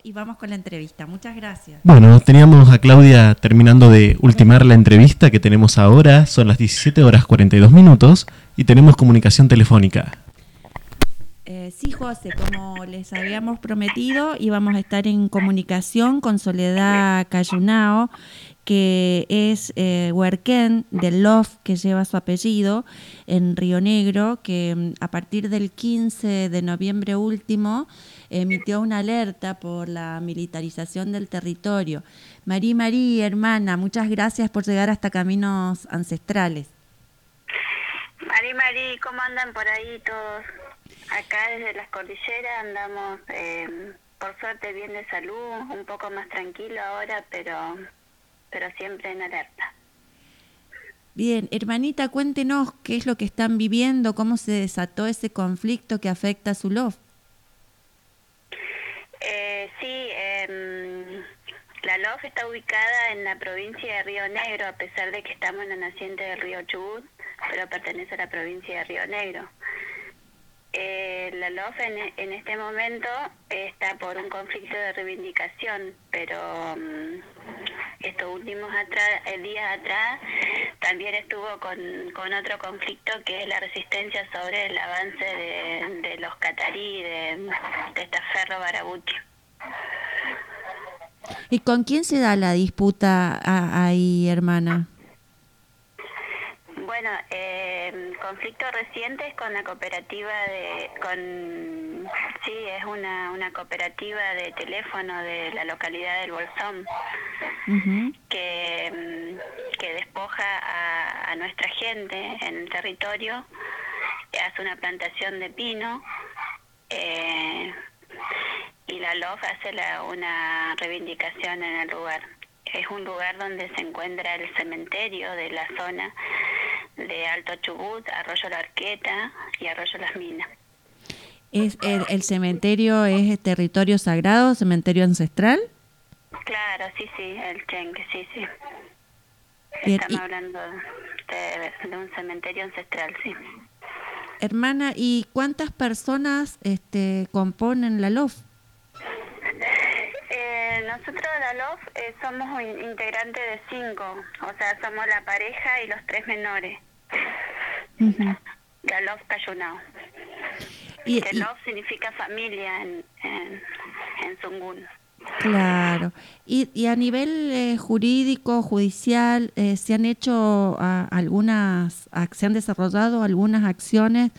Y vamos con la entrevista. Muchas gracias. Bueno, teníamos a Claudia terminando de ultimar la entrevista que tenemos ahora. Son las 17 horas 42 minutos y tenemos comunicación telefónica. Sí, José, como les habíamos prometido, íbamos a estar en comunicación con Soledad Cayunao, que es eh, huerquén del LOF, que lleva su apellido, en Río Negro, que mm, a partir del 15 de noviembre último emitió una alerta por la militarización del territorio. Marí, Marí, hermana, muchas gracias por llegar hasta Caminos Ancestrales. Mari, Mari, ¿cómo andan por ahí todos? Acá desde las cordilleras andamos, eh, por suerte, bien de salud, un poco más tranquilo ahora, pero, pero siempre en alerta. Bien, hermanita, cuéntenos qué es lo que están viviendo, cómo se desató ese conflicto que afecta a su LOF. Eh, sí, em, la LOF está ubicada en la provincia de Río Negro, a pesar de que estamos en la naciente del río Chubut, pero pertenece a la provincia de Río Negro. Eh, la LOF en, este momento está por un conflicto de reivindicación, pero mm, estos últimos atrás, eh, días atrás también estuvo con, con otro conflicto que es la resistencia sobre el avance de, de los catarí, de, de esta ferro Barabuchi. ¿Y con quién se da la disputa a- ahí, hermana? Bueno, eh, conflictos recientes con la cooperativa de, con, sí, es una, una cooperativa de teléfono de la localidad del Bolsón que, mm, que despoja a, a nuestra gente en el territorio, hace una plantación de pino eh, y la LOF hace la- una reivindicación en el lugar. Es un lugar donde se encuentra el cementerio de la zona de Alto Chubut, Arroyo La Arqueta y Arroyo Las Minas. ¿Es el, el cementerio es territorio sagrado, cementerio ancestral? Claro, sí, sí, el Chenque, sí, sí. Estamos y- hablando de, de un cementerio ancestral, sí. hermana, ¿y cuántas personas este, componen la LOF? Eh, nosotros la LOF eh, somos un integrante de cinco, o sea, somos la pareja y los tres menores. La LOF Cayunao. Y- que y- LOF significa familia en, en, en. Claro. Y, y a nivel eh, jurídico, judicial, eh, ¿se han hecho ah, algunas, ac- se han desarrollado algunas acciones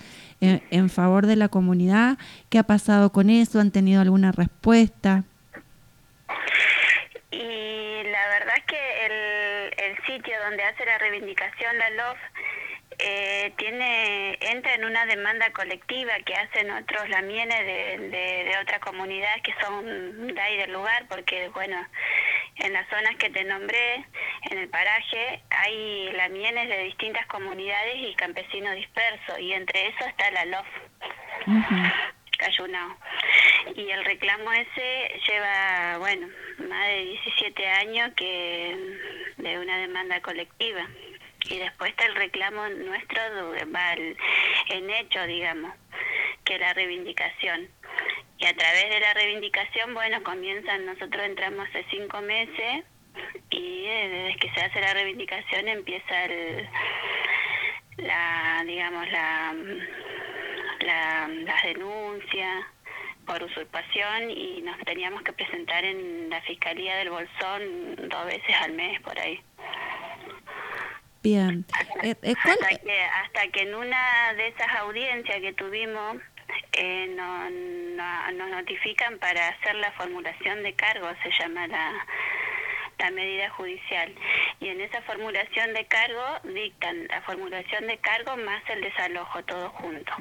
en, en favor de la comunidad? ¿Qué ha pasado con eso? ¿Han tenido alguna respuesta? Y la verdad es que el, el sitio donde hace la reivindicación la LOF eh, tiene entra en una demanda colectiva que hacen otros lamienes de, de, de otras comunidades que son de ahí del lugar, porque bueno, en las zonas que te nombré, en el paraje, hay lamienes de distintas comunidades y campesinos dispersos, y entre eso está la LOF. Cayunao. Y el reclamo ese lleva, bueno, más de 17 años que de una demanda colectiva. Y después está el reclamo nuestro, va en hecho, digamos, que la reivindicación. Y a través de la reivindicación, bueno, comienzan, nosotros entramos hace cinco meses y eh, desde que se hace la reivindicación empieza el, la, digamos, la, la, las denuncias por usurpación y nos teníamos que presentar en la Fiscalía del Bolsón dos veces al mes por ahí. Bien. Eh, eh, ¿cuál- Hasta que, hasta que en una de esas audiencias que tuvimos eh, no- no- nos notifican para hacer la formulación de cargo, se llama la, la medida judicial. Y en esa formulación de cargo dictan la formulación de cargo más el desalojo, todo junto.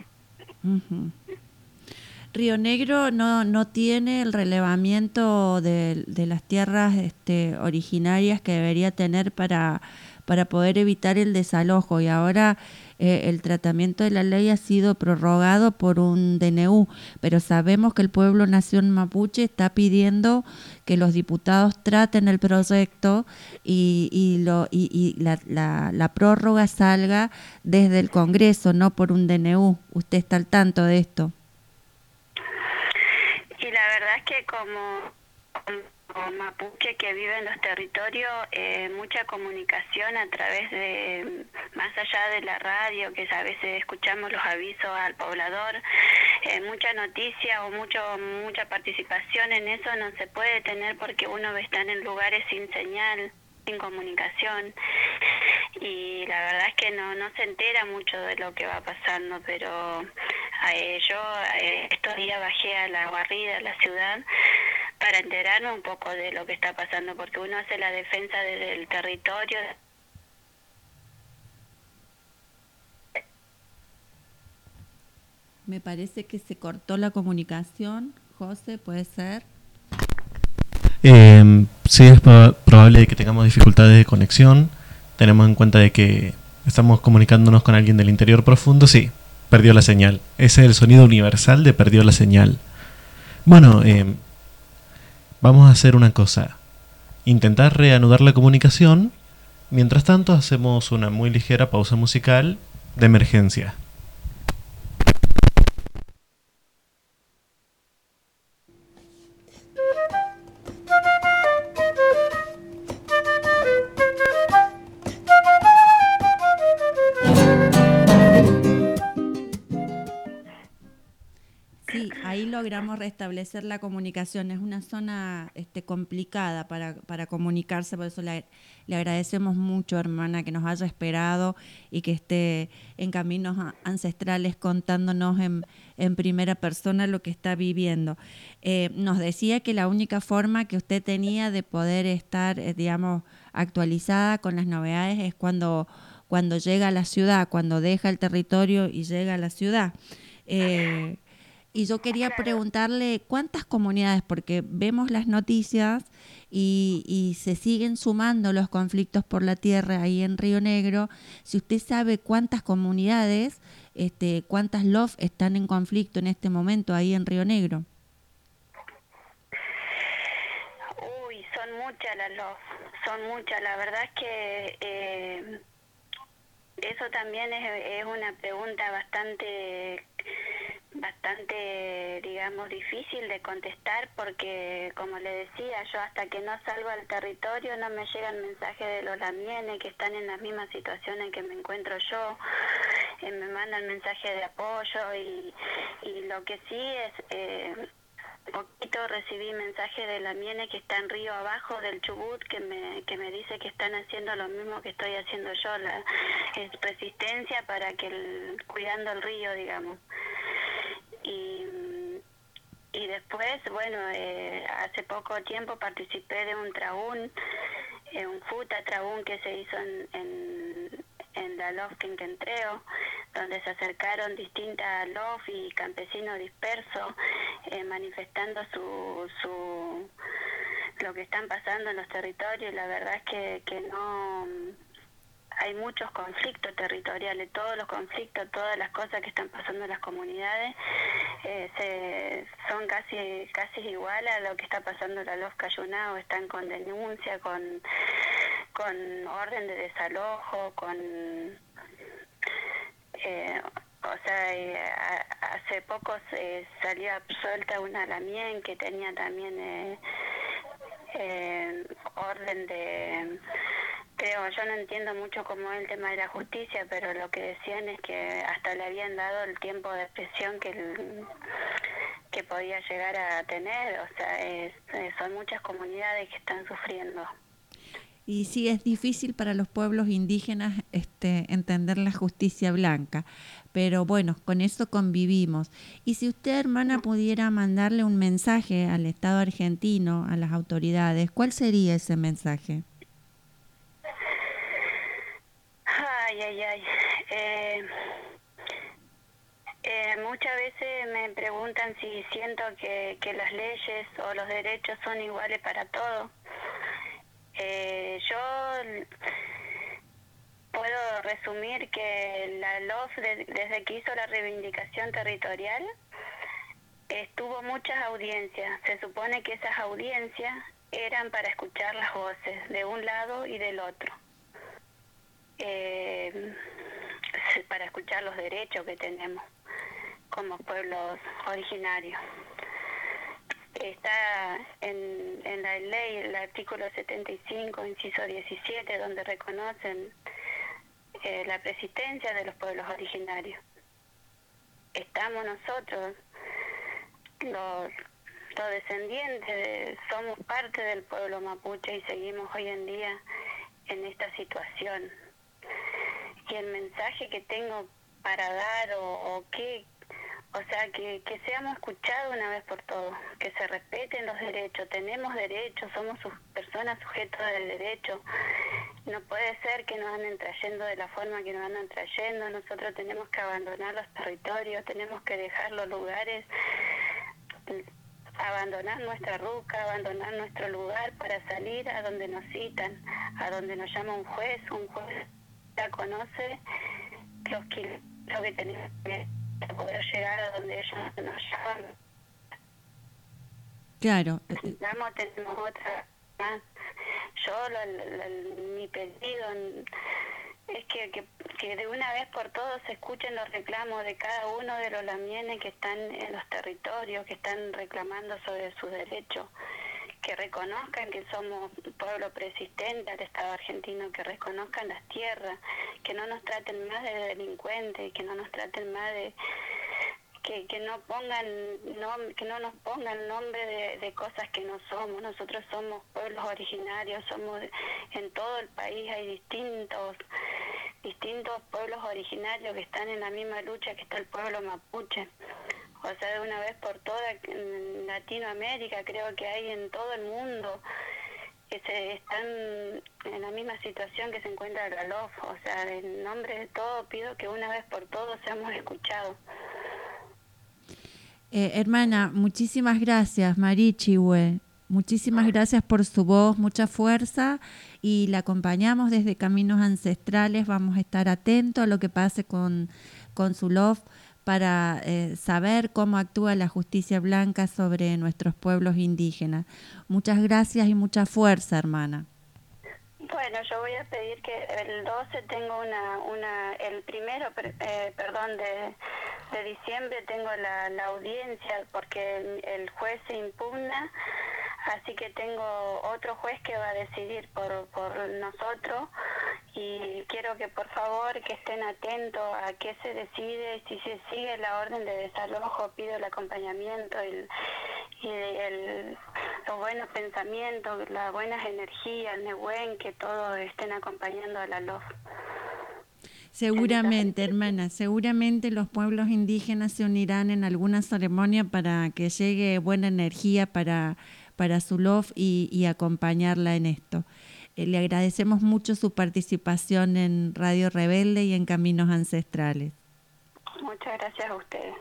Río Negro no, no tiene el relevamiento de, de las tierras este, originarias que debería tener para, para poder evitar el desalojo. Y ahora eh, el tratamiento de la ley ha sido prorrogado por un DNU, pero sabemos que el pueblo nación mapuche está pidiendo que los diputados traten el proyecto y, y, lo, y, y la, la, la prórroga salga desde el Congreso, no por un DNU. ¿Usted está al tanto de esto? Y la verdad es que como, mapuche que vive en los territorios, eh, mucha comunicación a través de, más allá de la radio, que a veces escuchamos los avisos al poblador, eh, mucha noticia o mucho mucha participación en eso no se puede tener porque uno está en lugares sin señal sin comunicación y la verdad es que no no se entera mucho de lo que va pasando pero eh, yo eh, estos días bajé a la guarrida a la ciudad para enterarme un poco de lo que está pasando porque uno hace la defensa desde el territorio Me parece que se cortó la comunicación. José, ¿puede ser? Eh, sí, es proba- probable que tengamos dificultades de conexión. Tenemos en cuenta de que estamos comunicándonos con alguien del interior profundo. Sí, perdió la señal. Ese es el sonido universal de perdió la señal. Bueno, eh, vamos a hacer una cosa. Intentar reanudar la comunicación. Mientras tanto, hacemos una muy ligera pausa musical de emergencia. Logramos restablecer la comunicación. Es una zona este, complicada para, comunicarse, por eso le, agradecemos mucho, hermana, que nos haya esperado y que esté en caminos ancestrales contándonos en, en primera persona lo que está viviendo. Eh, nos decía que la única forma que usted tenía de poder estar, eh, digamos, actualizada con las novedades es cuando, cuando llega a la ciudad, cuando deja el territorio y llega a la ciudad. Eh, y yo quería preguntarle cuántas comunidades, porque vemos las noticias y, se siguen sumando los conflictos por la tierra ahí en Río Negro. Si usted sabe cuántas comunidades, este, cuántas LOF están en conflicto en este momento ahí en Río Negro. Uy, son muchas las LOF, son muchas. La verdad es que eh, eso también es, una pregunta bastante bastante, digamos, difícil de contestar porque, como le decía, yo hasta que no salgo al territorio no me llegan mensajes de los lamienes que están en la misma situación en que me encuentro yo, eh, me mandan mensajes de apoyo y, y lo que sí es... Eh, poquito recibí mensajes de la Miene que está en río abajo del Chubut que me, que me dice que están haciendo lo mismo que estoy haciendo yo, la es resistencia para que el, cuidando el río, digamos. Y, y después, bueno, eh, hace poco tiempo participé de un traún, eh, un futa traún que se hizo en, en, en la LOF Quinquentreo, donde se acercaron distintas LOF y campesinos dispersos eh, manifestando su, su lo que están pasando en los territorios. La verdad es que, que no hay muchos conflictos territoriales, todos los conflictos, todas las cosas que están pasando en las comunidades eh, se, son casi casi iguales a lo que está pasando en la Los Cayunao, están con denuncia, con, con orden de desalojo, con... Eh, o sea, eh, hace poco se salió absuelta una Lamien que tenía también eh, eh, orden de creo, yo no entiendo mucho cómo es el tema de la justicia, pero lo que decían es que hasta le habían dado el tiempo de expresión que que podía llegar a tener, o sea, es, son muchas comunidades que están sufriendo. Y sí, es difícil para los pueblos indígenas este, entender la justicia blanca, pero bueno, con eso convivimos. Y si usted, hermana, pudiera mandarle un mensaje al Estado argentino, a las autoridades, ¿cuál sería ese mensaje? Ay, ay, ay. Eh, eh, muchas veces me preguntan si siento que, que las leyes o los derechos son iguales para todos. Eh, yo puedo resumir que la LOF, de, desde que hizo la reivindicación territorial, estuvo muchas audiencias. Se supone que esas audiencias eran para escuchar las voces de un lado y del otro. Eh, para escuchar los derechos que tenemos como pueblos originarios. Está en, en la ley, el artículo 75, inciso 17, donde reconocen eh, la persistencia de los pueblos originarios. Estamos nosotros, los, los descendientes, de, somos parte del pueblo mapuche y seguimos hoy en día en esta situación. Y el mensaje que tengo para dar o, o qué, o sea, que, que seamos escuchados una vez por todas, que se respeten los derechos, tenemos derechos, somos personas sujetas del derecho. No puede ser que nos anden trayendo de la forma que nos andan trayendo, nosotros tenemos que abandonar los territorios, tenemos que dejar los lugares, abandonar nuestra ruca, abandonar nuestro lugar para salir a donde nos citan, a donde nos llama un juez, un juez ya conoce los que, lo que tenemos que para poder llegar a donde ellos nos llaman. Claro. Vamos, tenemos otra más. Yo, lo, lo, mi pedido es que, que, que, de una vez por todas se escuchen los reclamos de cada uno de los lamienes que están en los territorios, que están reclamando sobre sus derechos que reconozcan que somos un pueblo persistente al Estado argentino, que reconozcan las tierras, que no nos traten más de delincuentes, que no nos traten más de que, que no pongan no, que no nos pongan nombre de, de cosas que no somos. Nosotros somos pueblos originarios, somos en todo el país hay distintos distintos pueblos originarios que están en la misma lucha que está el pueblo mapuche o sea, de una vez por todas, en Latinoamérica, creo que hay en todo el mundo que se están en la misma situación que se encuentra la LOF. O sea, en nombre de todo pido que una vez por todas seamos escuchados. Eh, hermana, muchísimas gracias, Marichihue. Muchísimas gracias por su voz, mucha fuerza y la acompañamos desde Caminos Ancestrales. Vamos a estar atentos a lo que pase con, con su LOF para eh, saber cómo actúa la justicia blanca sobre nuestros pueblos indígenas. Muchas gracias y mucha fuerza, hermana. Bueno, yo voy a pedir que el 12 tengo una, una el primero, eh, perdón, de, de diciembre tengo la, la audiencia porque el, juez se impugna, así que tengo otro juez que va a decidir por, por nosotros y quiero que por favor que estén atentos a qué se decide, si se sigue la orden de desalojo, pido el acompañamiento el, y el, los buenos pensamientos, las buenas energías, el Nehuen, que todos estén acompañando a la LOF. Seguramente, hermana, seguramente los pueblos indígenas se unirán en alguna ceremonia para que llegue buena energía para, para su LOF y, y acompañarla en esto. Eh, le agradecemos mucho su participación en Radio Rebelde y en Caminos Ancestrales. Muchas gracias a ustedes.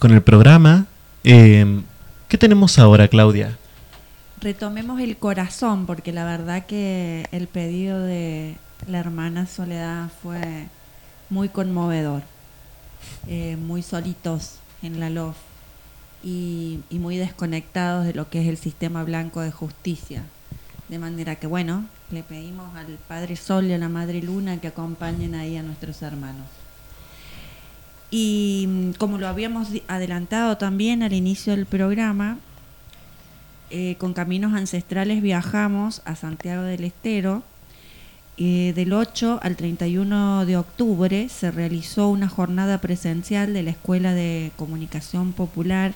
Con el programa. Eh, ¿Qué tenemos ahora, Claudia? Retomemos el corazón, porque la verdad que el pedido de la hermana Soledad fue muy conmovedor. Eh, muy solitos en la LOF y, y muy desconectados de lo que es el sistema blanco de justicia. De manera que, bueno, le pedimos al Padre Sol y a la Madre Luna que acompañen ahí a nuestros hermanos. Y mm, como lo habíamos adelantado también al inicio del programa, eh, con Caminos Ancestrales viajamos a Santiago del Estero. Eh, del 8 al 31 de octubre se realizó una jornada presencial de la Escuela de Comunicación Popular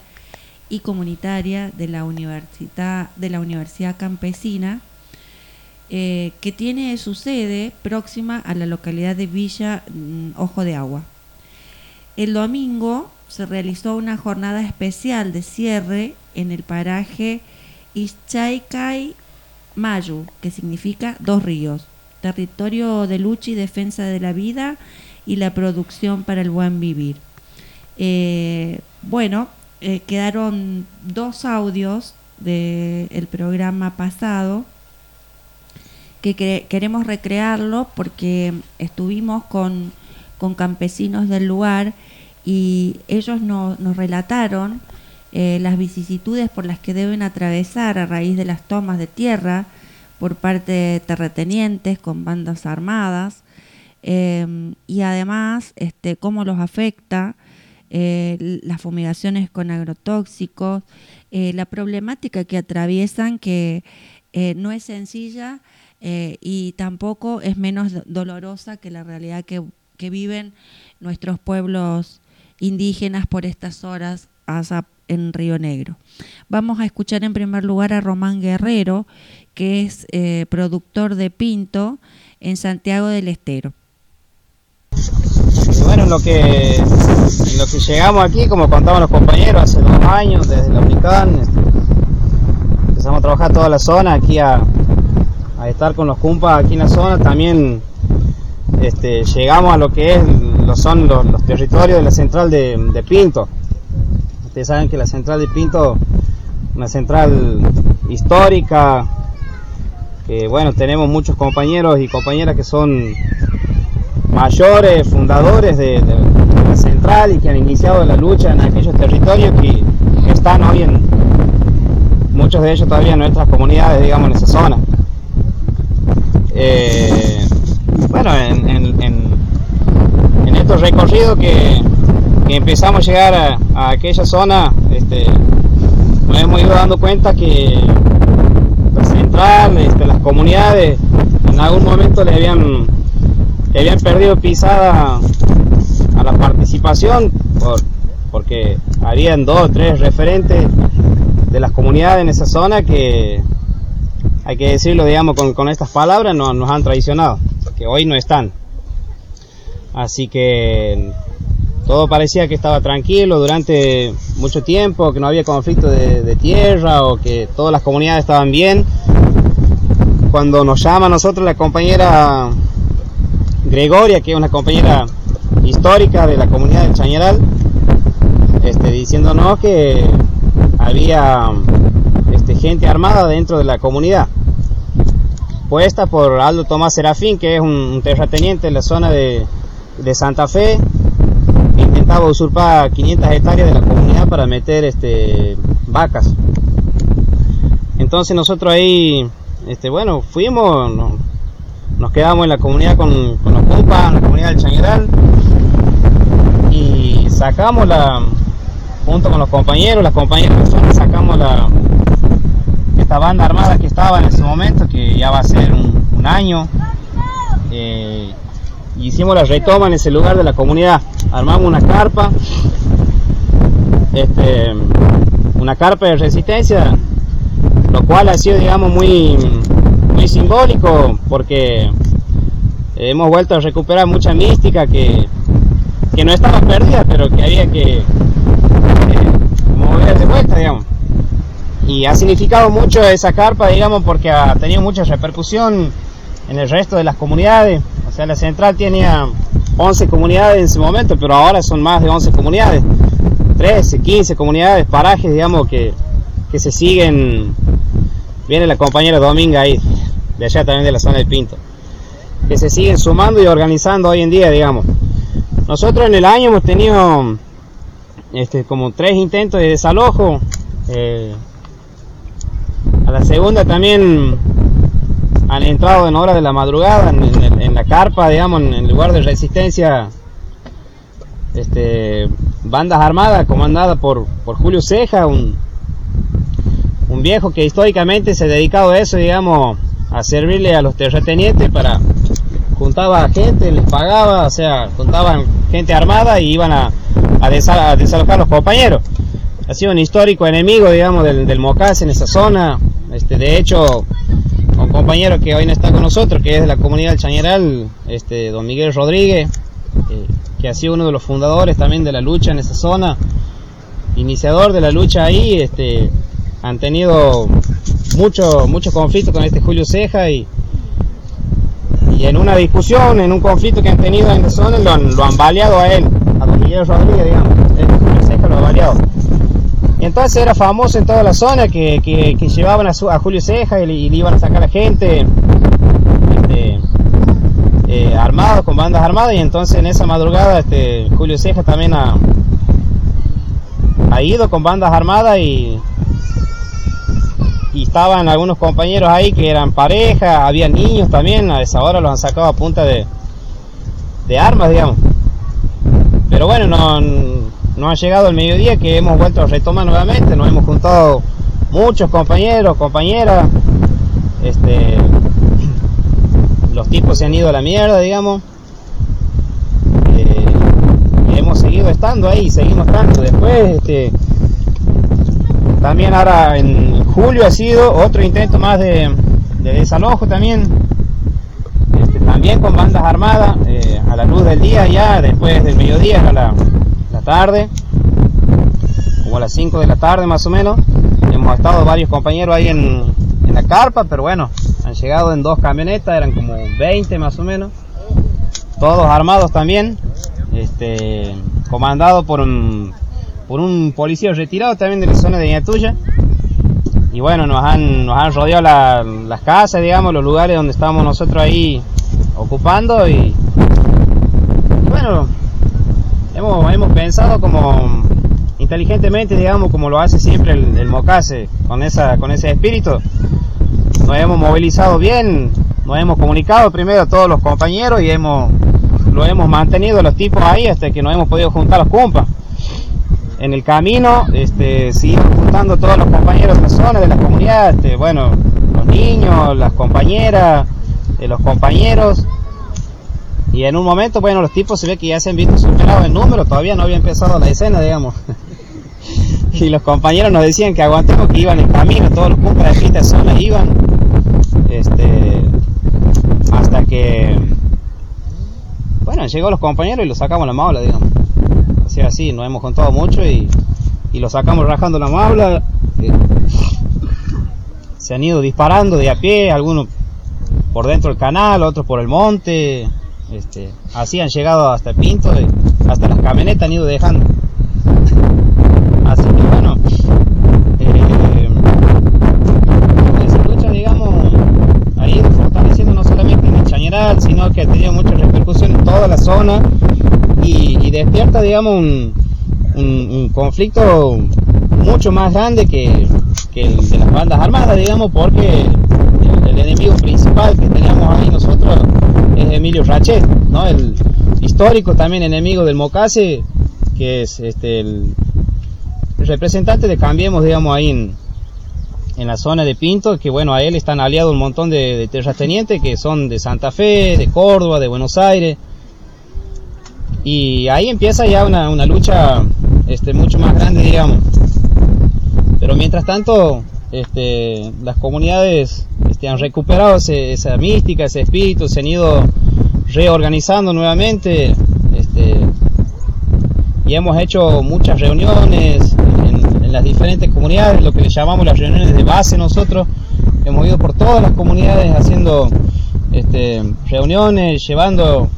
y Comunitaria de la Universidad, de la Universidad Campesina, eh, que tiene su sede próxima a la localidad de Villa mm, Ojo de Agua. El domingo se realizó una jornada especial de cierre en el paraje Ischaikai Mayu, que significa dos ríos, territorio de lucha y defensa de la vida y la producción para el buen vivir. Eh, bueno, eh, quedaron dos audios del programa pasado que quere- queremos recrearlo porque estuvimos con, con campesinos del lugar y ellos no- nos relataron eh, las vicisitudes por las que deben atravesar a raíz de las tomas de tierra por parte de terratenientes con bandas armadas eh, y además este, cómo los afecta eh, las fumigaciones con agrotóxicos, la problemática que atraviesan que no es sencilla y tampoco es menos do- dolorosa que la realidad que, que viven nuestros pueblos indígenas por estas horas en Río Negro. Vamos a escuchar en primer lugar a Román Guerrero, que es eh, productor de Pinto en Santiago del Estero. Bueno, en lo que, en lo que llegamos aquí, como contaban los compañeros, hace dos años desde la UNICAN, este, empezamos a trabajar toda la zona, aquí a, a estar con los cumpas aquí en la zona, también este, llegamos a lo que es, lo son los, territorios de la central de, Pinto. Ustedes saben que la central de Pinto, una central histórica, bueno, tenemos muchos compañeros y compañeras que son mayores, fundadores de, la central y que han iniciado la lucha en aquellos territorios que, que están hoy en muchos de ellos todavía en nuestras comunidades, digamos, en esa zona. Eh, bueno, en, en- en- estos recorridos que, empezamos a llegar a, aquella zona, este, nos hemos ido dando cuenta que la central, este, las comunidades, en algún momento le habían perdido pisada a la participación por, porque habían dos o tres referentes de las comunidades en esa zona que hay que decirlo digamos con, estas palabras no- nos han traicionado que hoy no están. Así que todo parecía que estaba tranquilo durante mucho tiempo que no había conflicto de, tierra o que todas las comunidades estaban bien. Cuando nos llama a nosotros la compañera Gregoria, que es una compañera histórica de la comunidad del Chañaral, este, diciéndonos que había este, gente armada dentro de la comunidad, puesta por Aldo Tomás Serafín, que es un, terrateniente en la zona de, de Santa Fe, intentaba usurpar 500 hectáreas de la comunidad para meter este, vacas. Entonces nosotros ahí, este, bueno, fuimos, no- nos quedamos en la comunidad con, los compas, en la comunidad del Chañaral y sacamos la, junto con los compañeros, las compañeras de sacamos esta banda armada que estaba en ese momento, que ya va a ser un, año, eh, hicimos la retoma en ese lugar de la comunidad, armamos una carpa, este, una carpa de resistencia, lo cual ha sido, digamos, muy, muy simbólico porque hemos vuelto a recuperar mucha mística que, que no estaba perdida, pero que había que eh, mover de vuelta, digamos. Y ha significado mucho esa carpa, digamos, porque ha tenido mucha repercusión en el resto de las comunidades. O sea, la central tenía 11 comunidades en ese momento, pero ahora son más de 11 comunidades. 13, 15 comunidades, parajes, digamos, que, que se siguen. Viene la compañera Dominga ahí, de allá también de la zona del Pinto, que se siguen sumando y organizando hoy en día, digamos. Nosotros en el año hemos tenido este, como tres intentos de desalojo. eh, a la segunda también han entrado en hora de la madrugada en, la carpa, digamos, en el lugar de resistencia, este, bandas armadas comandadas por, por Julio Ceja, un, un viejo que históricamente se ha dedicado a eso, digamos, a servirle a los terratenientes para juntaba gente, les pagaba, o sea, juntaban gente armada y iban a, a desalojar a los compañeros. Ha sido un histórico enemigo, digamos, del, del Mocas en esa zona. Este, de hecho, un compañero que hoy no está con nosotros, que es de la comunidad del Chañaral, este, don Miguel Rodríguez, eh, que ha sido uno de los fundadores también de la lucha en esa zona, iniciador de la lucha ahí, este, han tenido mucho, mucho conflicto con este Julio Ceja y, y en una discusión, en un conflicto que han tenido en la zona, lo han, lo han baleado a él, a don Miguel Rodríguez, digamos, este Julio Ceja lo ha baleado. Entonces era famoso en toda la zona que, que- llevaban a, su- a Julio Ceja y le, iban a sacar a gente este, eh, armados, con bandas armadas. Y entonces en esa madrugada este, Julio Ceja también ha, ha ido con bandas armadas y, y estaban algunos compañeros ahí que eran pareja, había niños también. A esa hora los han sacado a punta de, de armas, digamos. Pero bueno, no, no ha llegado el mediodía que hemos vuelto a retomar nuevamente, nos hemos juntado muchos compañeros, compañeras, este, los tipos se han ido a la mierda, digamos, eh, hemos seguido estando ahí, seguimos estando. Después, este, también ahora en julio ha sido otro intento más de, de desalojo también, este, también con bandas armadas, eh, a la luz del día ya, después del mediodía, a la tarde, como a las 5 de la tarde más o menos. Hemos estado varios compañeros ahí en, en la carpa, pero bueno, han llegado en dos camionetas, eran como 20 más o menos, todos armados también, este, comandado por un, por un policía retirado también de la zona de Ñatuya. Y bueno, nos han, nos han rodeado la- las casas, digamos, los lugares donde estábamos nosotros ahí ocupando y bueno, hemos, hemos pensado como inteligentemente, digamos, como lo hace siempre el, Mocase, con, con ese espíritu. Nos hemos movilizado bien, nos hemos comunicado primero a todos los compañeros y hemos, lo hemos mantenido los tipos ahí hasta que nos hemos podido juntar los compas. En el camino, este, seguimos juntando todos los compañeros de la zona, de la comunidad, este, bueno, los niños, las compañeras, eh, los compañeros. Y en un momento, bueno, los tipos se ve que ya se han visto superados en número, todavía no había empezado la escena, digamos. y los compañeros nos decían que aguantemos que iban en camino, todos los compas de esta zona iban. Este, hasta que, bueno, llegó los compañeros y los sacamos la maula, digamos. O sea, así, nos hemos juntado mucho y, y los sacamos rajando la maula. se han ido disparando de a pie, algunos por dentro del canal, otros por el monte. Este, así han llegado hasta el Pinto, hasta las camionetas han ido dejando. Así que bueno, eh, esa lucha, digamos, ido fortaleciendo no solamente en el Chañaral, sino que ha tenido mucha repercusión en toda la zona y, despierta, digamos, un, conflicto mucho más grande que, el de las bandas armadas, digamos, porque el enemigo principal que teníamos ahí nosotros es Emilio Rachet, ¿no? El histórico también enemigo del Mocase, que es este el, el representante de Cambiemos, digamos, ahí en, en la zona de Pinto, que bueno, a él están aliados un montón de, de terratenientes que son de Santa Fe, de Córdoba, de Buenos Aires. Y ahí empieza ya una, una lucha este, mucho más grande, digamos. Pero mientras tanto, este, las comunidades este, han recuperado ese- esa mística, ese espíritu, se han ido reorganizando nuevamente. Este, y hemos hecho muchas reuniones en, en las diferentes comunidades, lo que le llamamos las reuniones de base nosotros. Hemos ido por todas las comunidades haciendo este, reuniones, llevando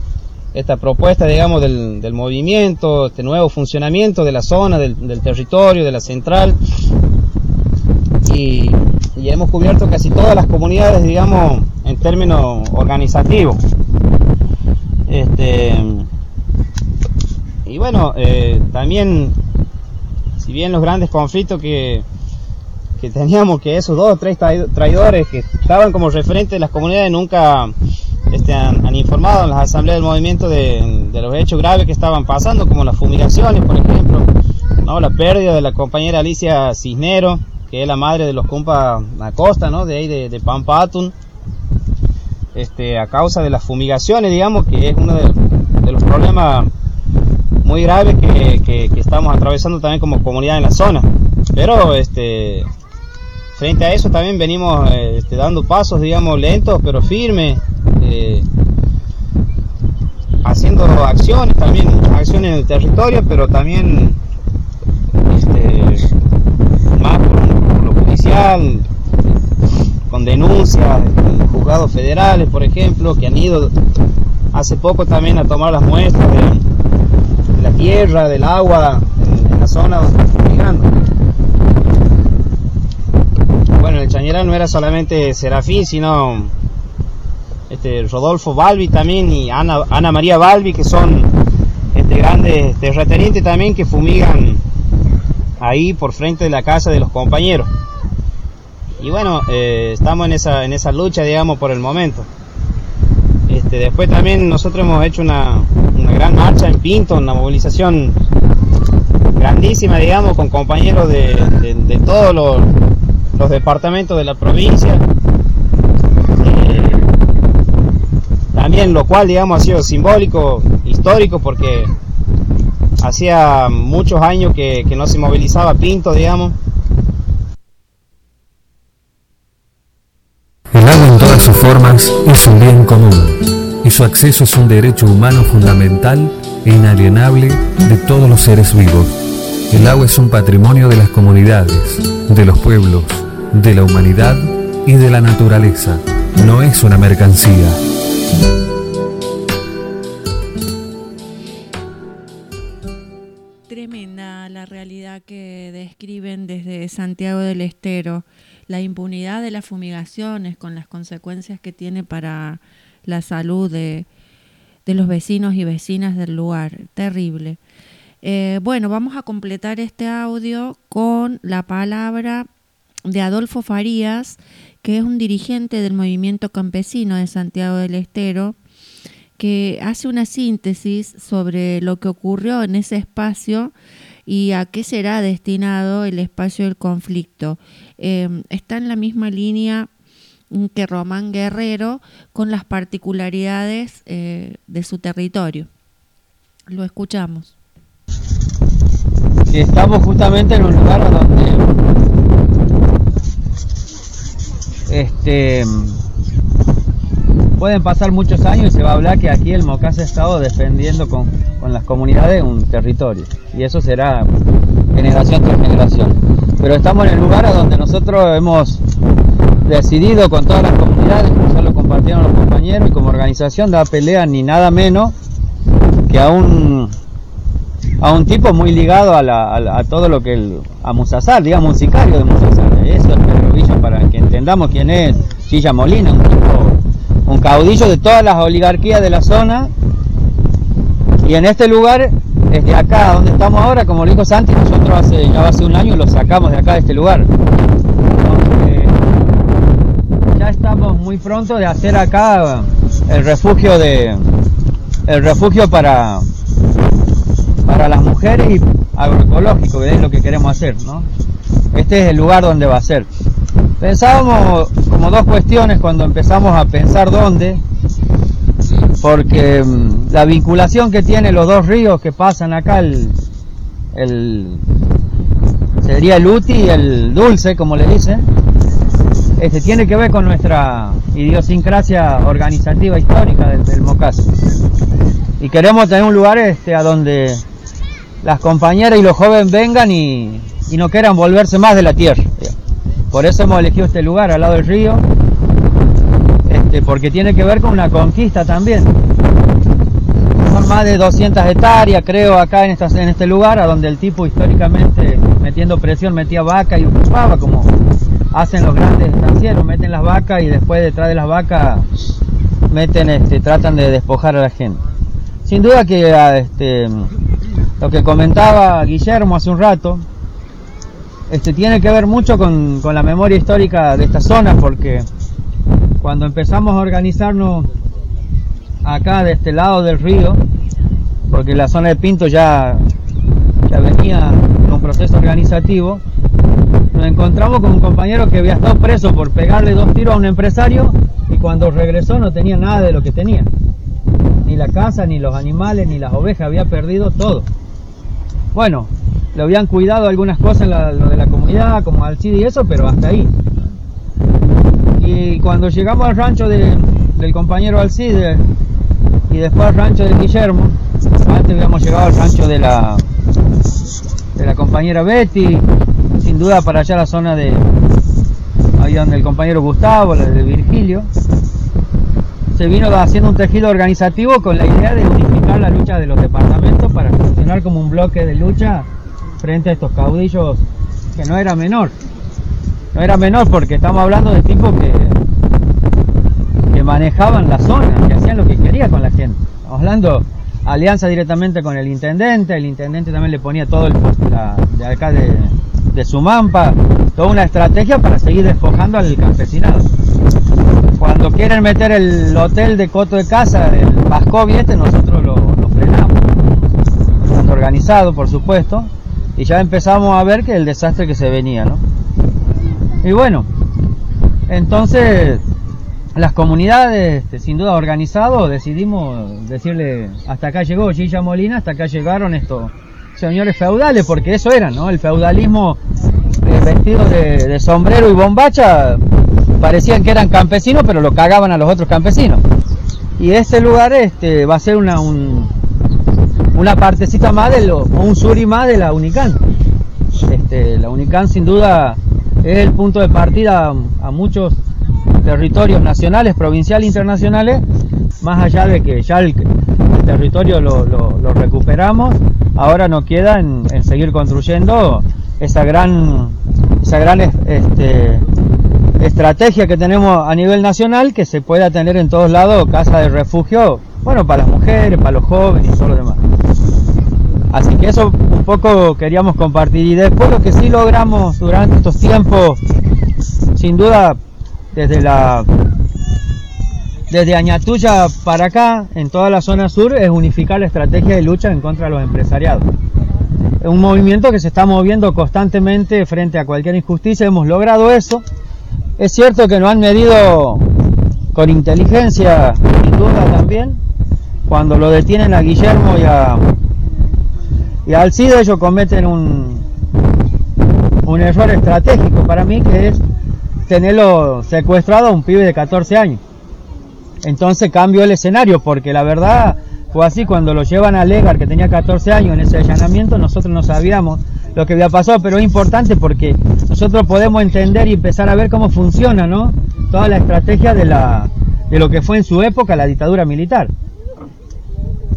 esta propuesta, digamos, del, del movimiento, este nuevo funcionamiento de la zona, del, del territorio, de la central. Y, y hemos cubierto casi todas las comunidades, digamos, en términos organizativos. Este, y bueno, eh, también, si bien los grandes conflictos que, que teníamos, que esos dos o tres trai- traidores que estaban como referentes de las comunidades nunca este, han, han informado en las asambleas del movimiento de, de los hechos graves que estaban pasando, como las fumigaciones, por ejemplo, ¿no? la pérdida de la compañera Alicia Cisnero, que es la madre de los compas Acosta, ¿no? de ahí de, de Pampa este, a causa de las fumigaciones, digamos, que es uno de, los problemas muy graves que, que- estamos atravesando también como comunidad en la zona. Pero este, frente a eso también venimos eh, este, dando pasos, digamos, lentos pero firmes, eh, haciendo acciones, también acciones en el territorio, pero también este, más con denuncias en juzgados federales, por ejemplo, que han ido hace poco también a tomar las muestras de, de la tierra, del agua, en, la zona donde están fumigando. Bueno, el Chañaral no era solamente Serafín, sino este, Rodolfo Balbi también y Ana, Ana María Balbi, que son este, grandes terratenientes también que fumigan ahí por frente de la casa de los compañeros. Y bueno, eh, estamos en esa, en esa lucha, digamos, por el momento. Este, después también nosotros hemos hecho una, una gran marcha en Pinto, una movilización grandísima, digamos, con compañeros de, de- todos los, los departamentos de la provincia. Eh, también lo cual, digamos, ha sido simbólico, histórico, porque hacía muchos años que, que no se movilizaba Pinto, digamos. El agua en todas sus formas es un bien común y su acceso es un derecho humano fundamental e inalienable de todos los seres vivos. El agua es un patrimonio de las comunidades, de los pueblos, de la humanidad y de la naturaleza. No es una mercancía. Tremenda la realidad que describen desde Santiago del Estero, la impunidad de las fumigaciones con las consecuencias que tiene para la salud de, de los vecinos y vecinas del lugar. Terrible. Eh, bueno, vamos a completar este audio con la palabra de Adolfo Farías, que es un dirigente del movimiento campesino de Santiago del Estero, que hace una síntesis sobre lo que ocurrió en ese espacio y a qué será destinado el espacio del conflicto. Eh, está en la misma línea que Román Guerrero con las particularidades eh, de su territorio. Lo escuchamos. estamos justamente en un lugar donde este pueden pasar muchos años y se va a hablar que aquí el Mocas ha estado defendiendo con, con las comunidades un territorio y eso será generación tras generación pero estamos en el lugar a donde nosotros hemos decidido con todas las comunidades como ya lo compartieron los compañeros y como organización da pelea ni nada menos que a un a un tipo muy ligado a, la- a todo lo que el, a Musasar, digamos, un de Musasar. Eso es Pedro Villa, para que entendamos quién es Chilla Molina, un tipo, un caudillo de todas las oligarquías de la zona. Y en este lugar, desde acá donde estamos ahora, como lo dijo Santi, nosotros hace, ya hace un año lo sacamos de acá de este lugar. Ya estamos muy pronto de hacer acá el refugio de el refugio para para las mujeres y agroecológico, que es lo que queremos hacer, ¿no? Este es el lugar donde va a ser. Pensábamos como dos cuestiones cuando empezamos a pensar dónde, porque mm, la vinculación que tienen los dos ríos que pasan acá, el, el- sería el Uti y el Dulce, como le dicen, este, tiene que ver con nuestra idiosincrasia organizativa histórica del, del Mocas. Y queremos tener un lugar este, a donde las compañeras y los jóvenes vengan y, y no quieran volverse más de la tierra. Por eso hemos elegido este lugar al lado del río, este, porque tiene que ver con una conquista también. son más de 200 hectáreas, creo, acá en, esta, en este lugar, a donde el tipo históricamente, metiendo presión, metía vaca y ocupaba, como hacen los grandes estancieros, meten las vacas y después detrás de las vacas meten, este, tratan de despojar a la gente. Sin duda que ah, este, lo que comentaba Guillermo hace un rato, este, tiene que ver mucho con, con la memoria histórica de esta zona, porque cuando empezamos a organizarnos acá de este lado del río, porque la zona de Pinto ya, ya venía con un proceso organizativo, nos encontramos con un compañero que había estado preso por pegarle dos tiros a un empresario y cuando regresó no tenía nada de lo que tenía. Ni la casa, ni los animales, ni las ovejas, había perdido todo. Bueno, le habían cuidado algunas cosas en lo de la comunidad, como Alcide y eso, pero hasta ahí. Y cuando llegamos al rancho de- del compañero Alcide y después al rancho de Guillermo, antes habíamos llegado al rancho de la, de la compañera Betty, sin duda para allá la zona de ahí donde el compañero Gustavo, la de Virgilio, se vino haciendo un tejido organizativo con la idea de unificar la lucha de los departamentos para funcionar como un bloque de lucha frente a estos caudillos que no era menor. No era menor porque estamos hablando de tipos que, que manejaban la zona, que hacían lo que quería con la gente. Estamos hablando alianza directamente con el intendente, el intendente también le ponía todo el de acá de, de Sumampa, toda una estrategia para seguir despojando al campesinado. Cuando quieren meter el hotel de Coto de Casa, el Vascovi este, nosotros lo, lo frenamos, organizado por supuesto, y ya empezamos a ver que el desastre que se venía, ¿no? Y bueno, entonces las comunidades, este, sin duda organizado, decidimos decirle, hasta acá llegó Gilla Molina, hasta acá llegaron estos señores feudales, porque eso era, ¿no? El feudalismo eh, vestido de, sombrero y bombacha, parecían que eran campesinos, pero lo cagaban a los otros campesinos. Y este lugar este, va a ser una, un- una partecita más de lo, o un suri más de la Unican. Este, la Unican sin duda es el punto de partida a, muchos territorios nacionales, provinciales internacionales, más allá de que ya el, territorio lo, recuperamos, ahora nos queda en, seguir construyendo esa gran, esa gran es- este, estrategia que tenemos a nivel nacional que se pueda tener en todos lados casa de refugio, bueno, para las mujeres, para los jóvenes y todo lo demás. Así que eso un poco queríamos compartir. Y después lo que sí logramos durante estos tiempos, sin duda, desde la desde Añatuya para acá, en toda la zona sur, es unificar la estrategia de lucha en contra de los empresariados. Es un movimiento que se está moviendo constantemente frente a cualquier injusticia. Hemos logrado eso. Es cierto que nos han medido con inteligencia, sin duda también, cuando lo detienen a Guillermo y a, y a Alcide, ellos cometen un, un error estratégico para mí, que es tenerlo secuestrado a un pibe de 14 años. Entonces cambió el escenario, porque la verdad fue así, cuando lo llevan a Legar, que tenía 14 años en ese allanamiento, nosotros no sabíamos lo que había pasado, pero es importante porque nosotros podemos entender y empezar a ver cómo funciona, ¿no? Toda la estrategia de, la, de lo que fue en su época la dictadura militar.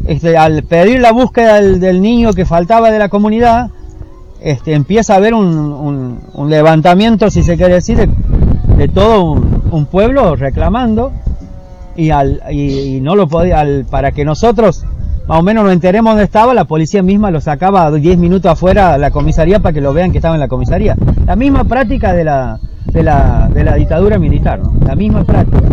Este, al pedir la búsqueda del, niño que faltaba de la comunidad, este, empieza a haber un, levantamiento, si se quiere decir, de, todo un, pueblo reclamando y, no lo podía, para que nosotros más o menos nos enteremos dónde estaba, la policía misma lo sacaba 10 minutos afuera de la comisaría para que lo vean que estaba en la comisaría. La misma práctica de la, de la, dictadura militar, la misma práctica.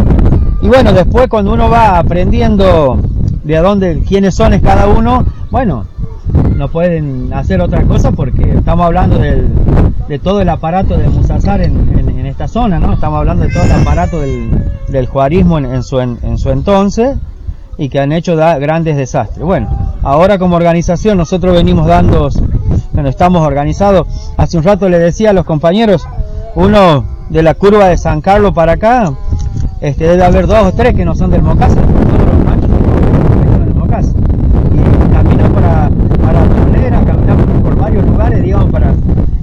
Y bueno, después cuando uno va aprendiendo de a dónde, quiénes son es cada uno, bueno, no pueden hacer otra cosa porque estamos hablando de todo el aparato de Musasar en, en- esta zona, ¿no? Estamos hablando de todo el aparato del, del juarismo en, en su, en, su entonces y que han hecho grandes desastres. Bueno, ahora como organización nosotros venimos dando, bueno, estamos organizados, hace un rato le decía a los compañeros, uno de la curva de San Carlos para acá, este, debe haber dos o tres que no son del Mocasa, todos los machos son del Mocasa. Y caminamos para, para Tolera, caminamos por varios lugares, digamos, para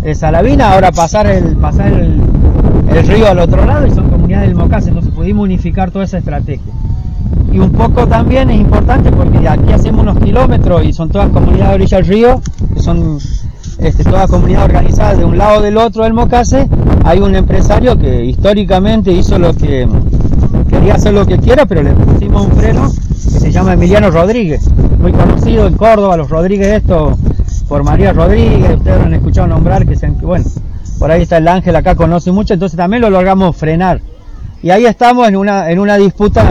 eh, Salavina, ahora pasar el, pasar el, río al otro lado y son comunidades del Mocasa, entonces pudimos unificar toda esa estrategia. y un poco también es importante porque de aquí hacemos unos kilómetros y son todas comunidades de orilla del río, que son este, todas comunidades organizadas de un lado del otro del Mocase. Hay un empresario que históricamente hizo lo que quería hacer lo que quiera, pero le pusimos un freno que se llama Emiliano Rodríguez, muy conocido en Córdoba, los Rodríguez esto por María Rodríguez, ustedes lo han escuchado nombrar, que sean, bueno, por ahí está el Ángel, acá conoce mucho, entonces también lo logramos frenar. Y ahí estamos en una, en una disputa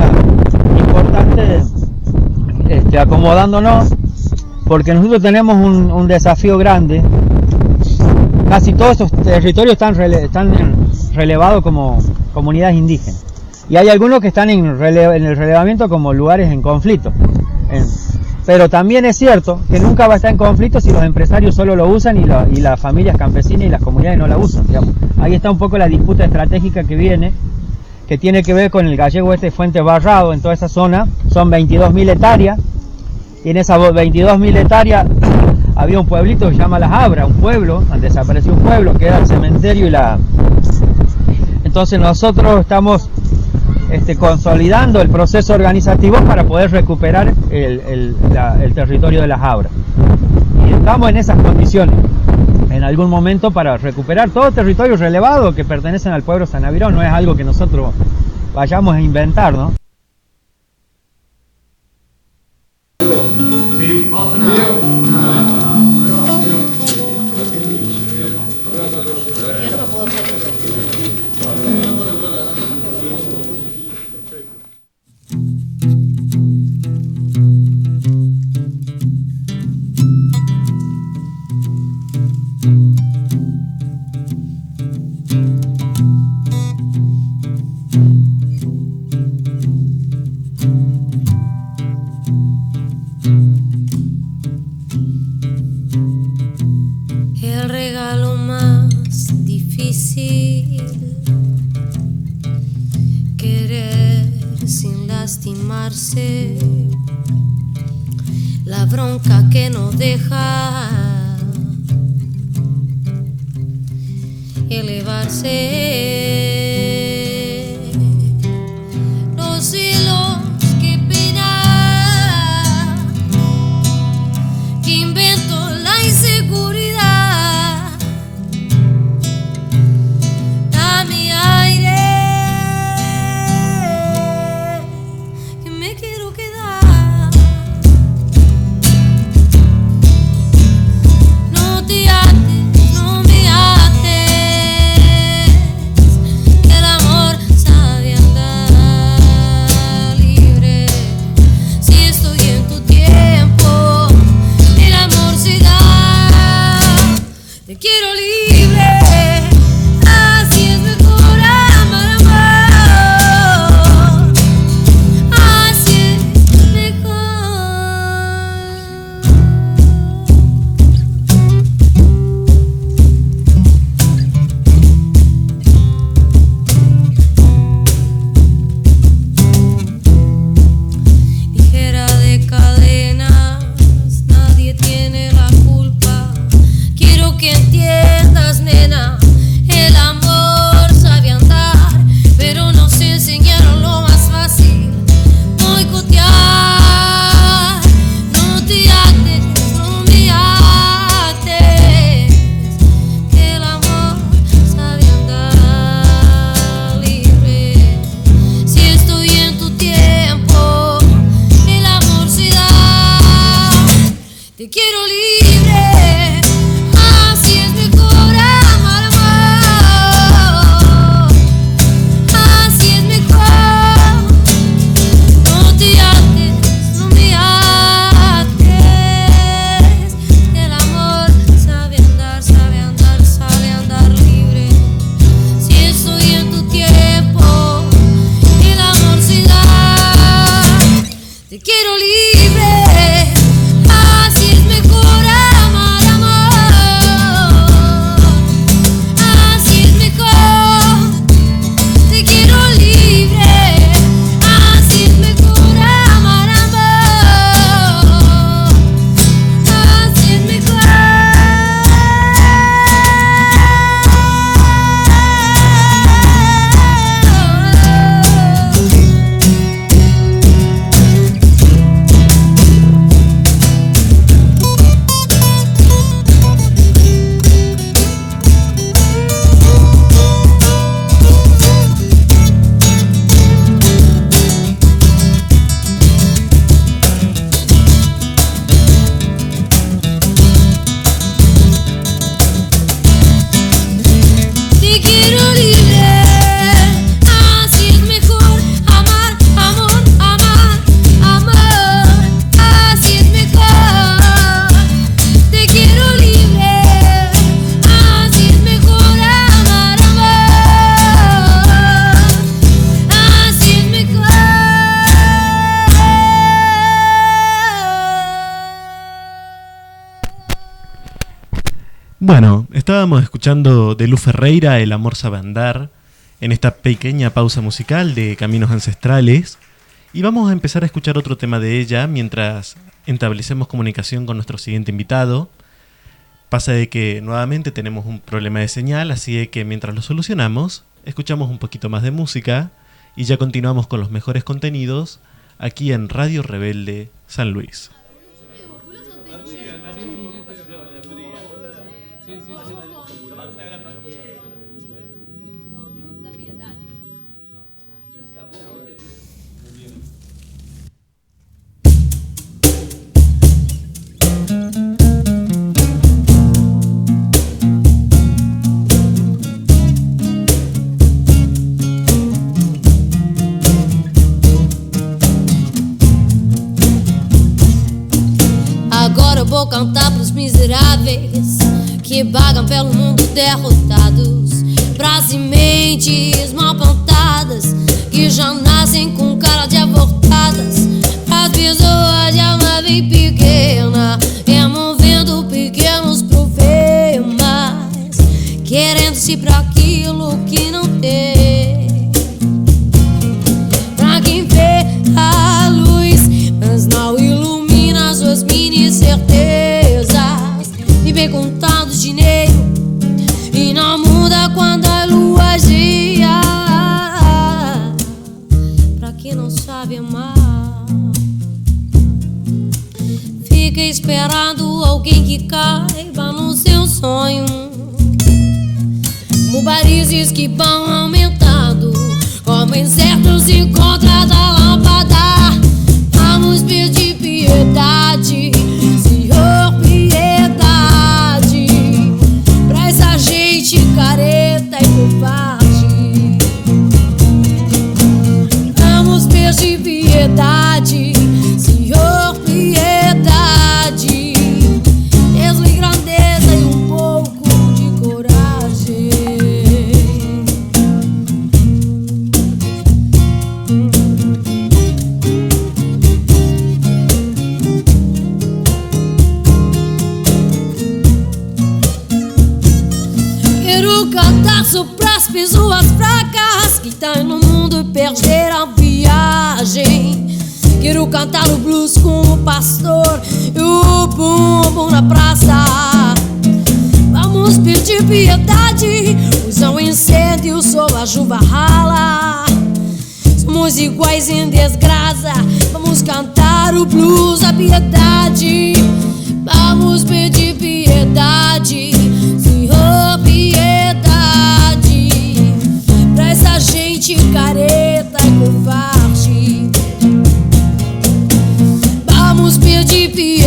importante, este, acomodándonos, porque nosotros tenemos un, desafío grande. Casi todos estos territorios están, están relevados como comunidades indígenas. Y hay algunos que están en, el relevamiento como lugares en conflicto. Pero también es cierto que nunca va a estar en conflicto si los empresarios solo lo usan y, la- y las familias campesinas y las comunidades no la usan. digamos. Ahí está un poco la disputa estratégica que viene, que tiene que ver con el gallego este Fuente Barrado en toda esa zona. Son 22.000 hectáreas. Y en esas 22.000 hectáreas había un pueblito que se llama Las Abras, un pueblo, desapareció un pueblo que era el cementerio y la... Entonces nosotros estamos este, consolidando el proceso organizativo para poder recuperar el, el- la- el territorio de las Abras. Y estamos en esas condiciones en algún momento para recuperar todo territorio relevado que pertenecen al pueblo Sanavirón. No es algo que nosotros vayamos a inventar, ¿no? La bronca que no deja elevarse. De Lu Ferreira El amor sabe andar en esta pequeña pausa musical de Caminos Ancestrales y vamos a empezar a escuchar otro tema de ella mientras establecemos comunicación con nuestro siguiente invitado. Pasa de que nuevamente tenemos un problema de señal, así que mientras lo solucionamos, escuchamos un poquito más de música y ya continuamos con los mejores contenidos aquí en Radio Rebelde San Luis. Vou cantar pros miseráveis que vagam pelo mundo derrotados. Pras mentes mal plantadas que já nascem com cara de abortadas. Pras pessoas de alma bem pequena, removendo pequenos problemas, querendo-se pra aquilo fica esperando alguém que caiba no seu sonho. Mubarizes que vão aumentando, como insetos em contra da lâmpada. Vamos pedir piedade, piedade, só pras pessoas fracas que estão no mundo perderam a viagem. Quero cantar o blues com o pastor e o bumbum na praça. Vamos pedir piedade, usa um incêndio sob a chuva rala. Somos iguais em desgraça, vamos cantar o blues, a piedade. Vamos pedir piedade,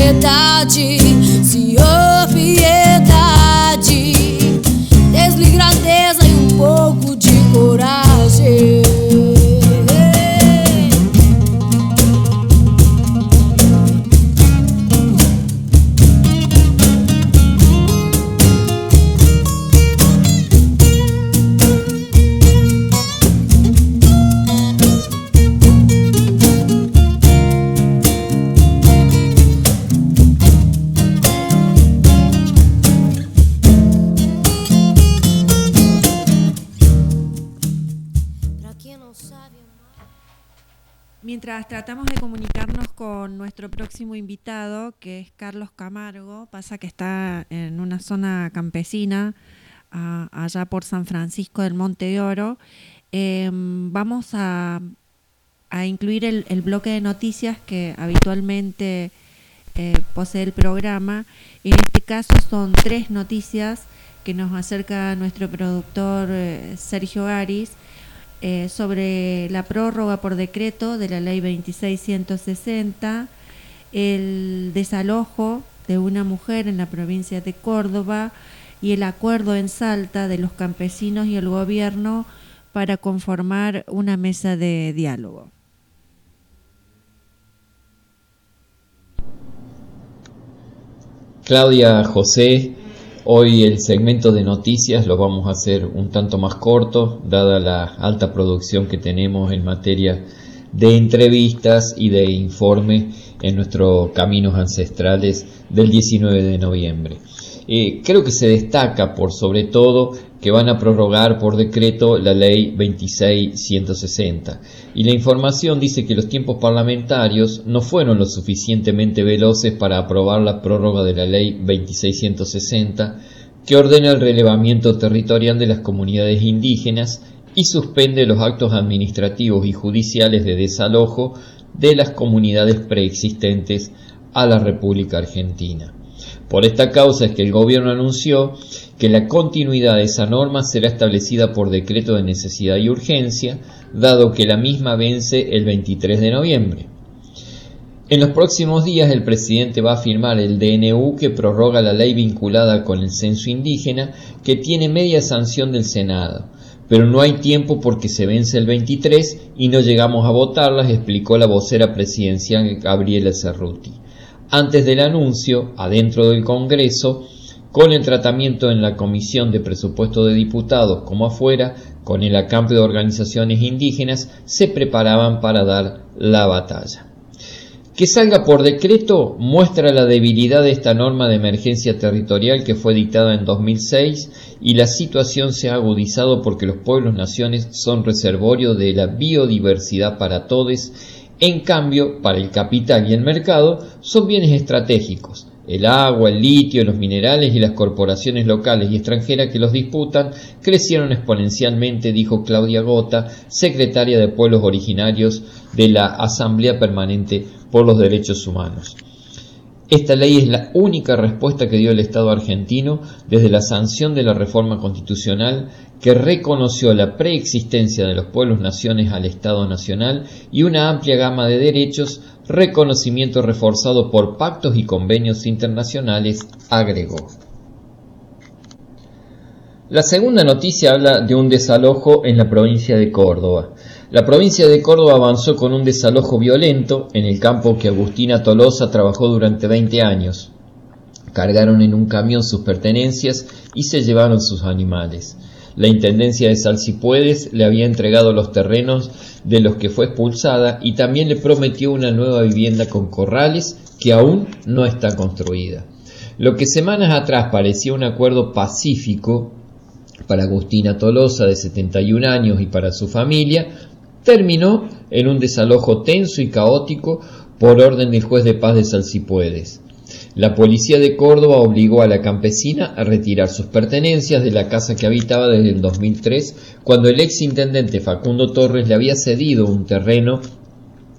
piedade, Senhor, piedade. Desle grandeza e um pouco de coragem. Nuestro próximo invitado, que es Carlos Camargo, pasa que está en una zona campesina, allá por San Francisco del Monte de Oro, eh, vamos a, incluir el, el bloque de noticias que habitualmente eh, posee el programa. En este caso son tres noticias que nos acerca nuestro productor eh, Sergio Aris eh, sobre la prórroga por decreto de la ley 2660, el desalojo de una mujer en la provincia de Córdoba y el acuerdo en Salta de los campesinos y el gobierno para conformar una mesa de diálogo. Claudia José, hoy el segmento de noticias lo vamos a hacer un tanto más corto, dada la alta producción que tenemos en materia de entrevistas y de informe en nuestros caminos ancestrales del 19 de noviembre. Creo que se destaca por sobre todo que van a prorrogar por decreto la ley 26160. Y la información dice que los tiempos parlamentarios no fueron lo suficientemente veloces para aprobar la prórroga de la ley 26160 que ordena el relevamiento territorial de las comunidades indígenas y suspende los actos administrativos y judiciales de desalojo de las comunidades preexistentes a la República Argentina. Por esta causa es que el gobierno anunció que la continuidad de esa norma será establecida por decreto de necesidad y urgencia, dado que la misma vence el 23 de noviembre. En los próximos días el presidente va a firmar el DNU que prorroga la ley vinculada con el censo indígena que tiene media sanción del Senado. Pero no hay tiempo porque se vence el 23 y no llegamos a votarlas, explicó la vocera presidencial Gabriela Cerruti. Antes del anuncio, adentro del Congreso, con el tratamiento en la Comisión de Presupuesto de Diputados como afuera, con el acampe de organizaciones indígenas, se preparaban para dar la batalla. Que salga por decreto muestra la debilidad de esta norma de emergencia territorial que fue dictada en 2006 y la situación se ha agudizado porque los pueblos-naciones son reservorio de la biodiversidad para todos, en cambio, para el capital y el mercado son bienes estratégicos. El agua, el litio, los minerales y las corporaciones locales y extranjeras que los disputan crecieron exponencialmente, dijo Claudia Gota, secretaria de Pueblos Originarios de la Asamblea Permanente por los Derechos Humanos. Esta ley es la única respuesta que dio el Estado argentino desde la sanción de la reforma constitucional que reconoció la preexistencia de los pueblos naciones al Estado nacional y una amplia gama de derechos, reconocimiento reforzado por pactos y convenios internacionales, agregó. La segunda noticia habla de un desalojo en la provincia de Córdoba. La provincia de Córdoba avanzó con un desalojo violento en el campo que Agustina Tolosa trabajó durante 20 años. Cargaron en un camión sus pertenencias y se llevaron sus animales. La Intendencia de Salsipuedes le había entregado los terrenos de los que fue expulsada y también le prometió una nueva vivienda con corrales que aún no está construida. Lo que semanas atrás parecía un acuerdo pacífico para Agustina Tolosa de 71 años y para su familia, terminó en un desalojo tenso y caótico por orden del juez de paz de Salsipuedes. La policía de Córdoba obligó a la campesina a retirar sus pertenencias de la casa que habitaba desde el 2003, cuando el ex intendente Facundo Torres le había cedido un terreno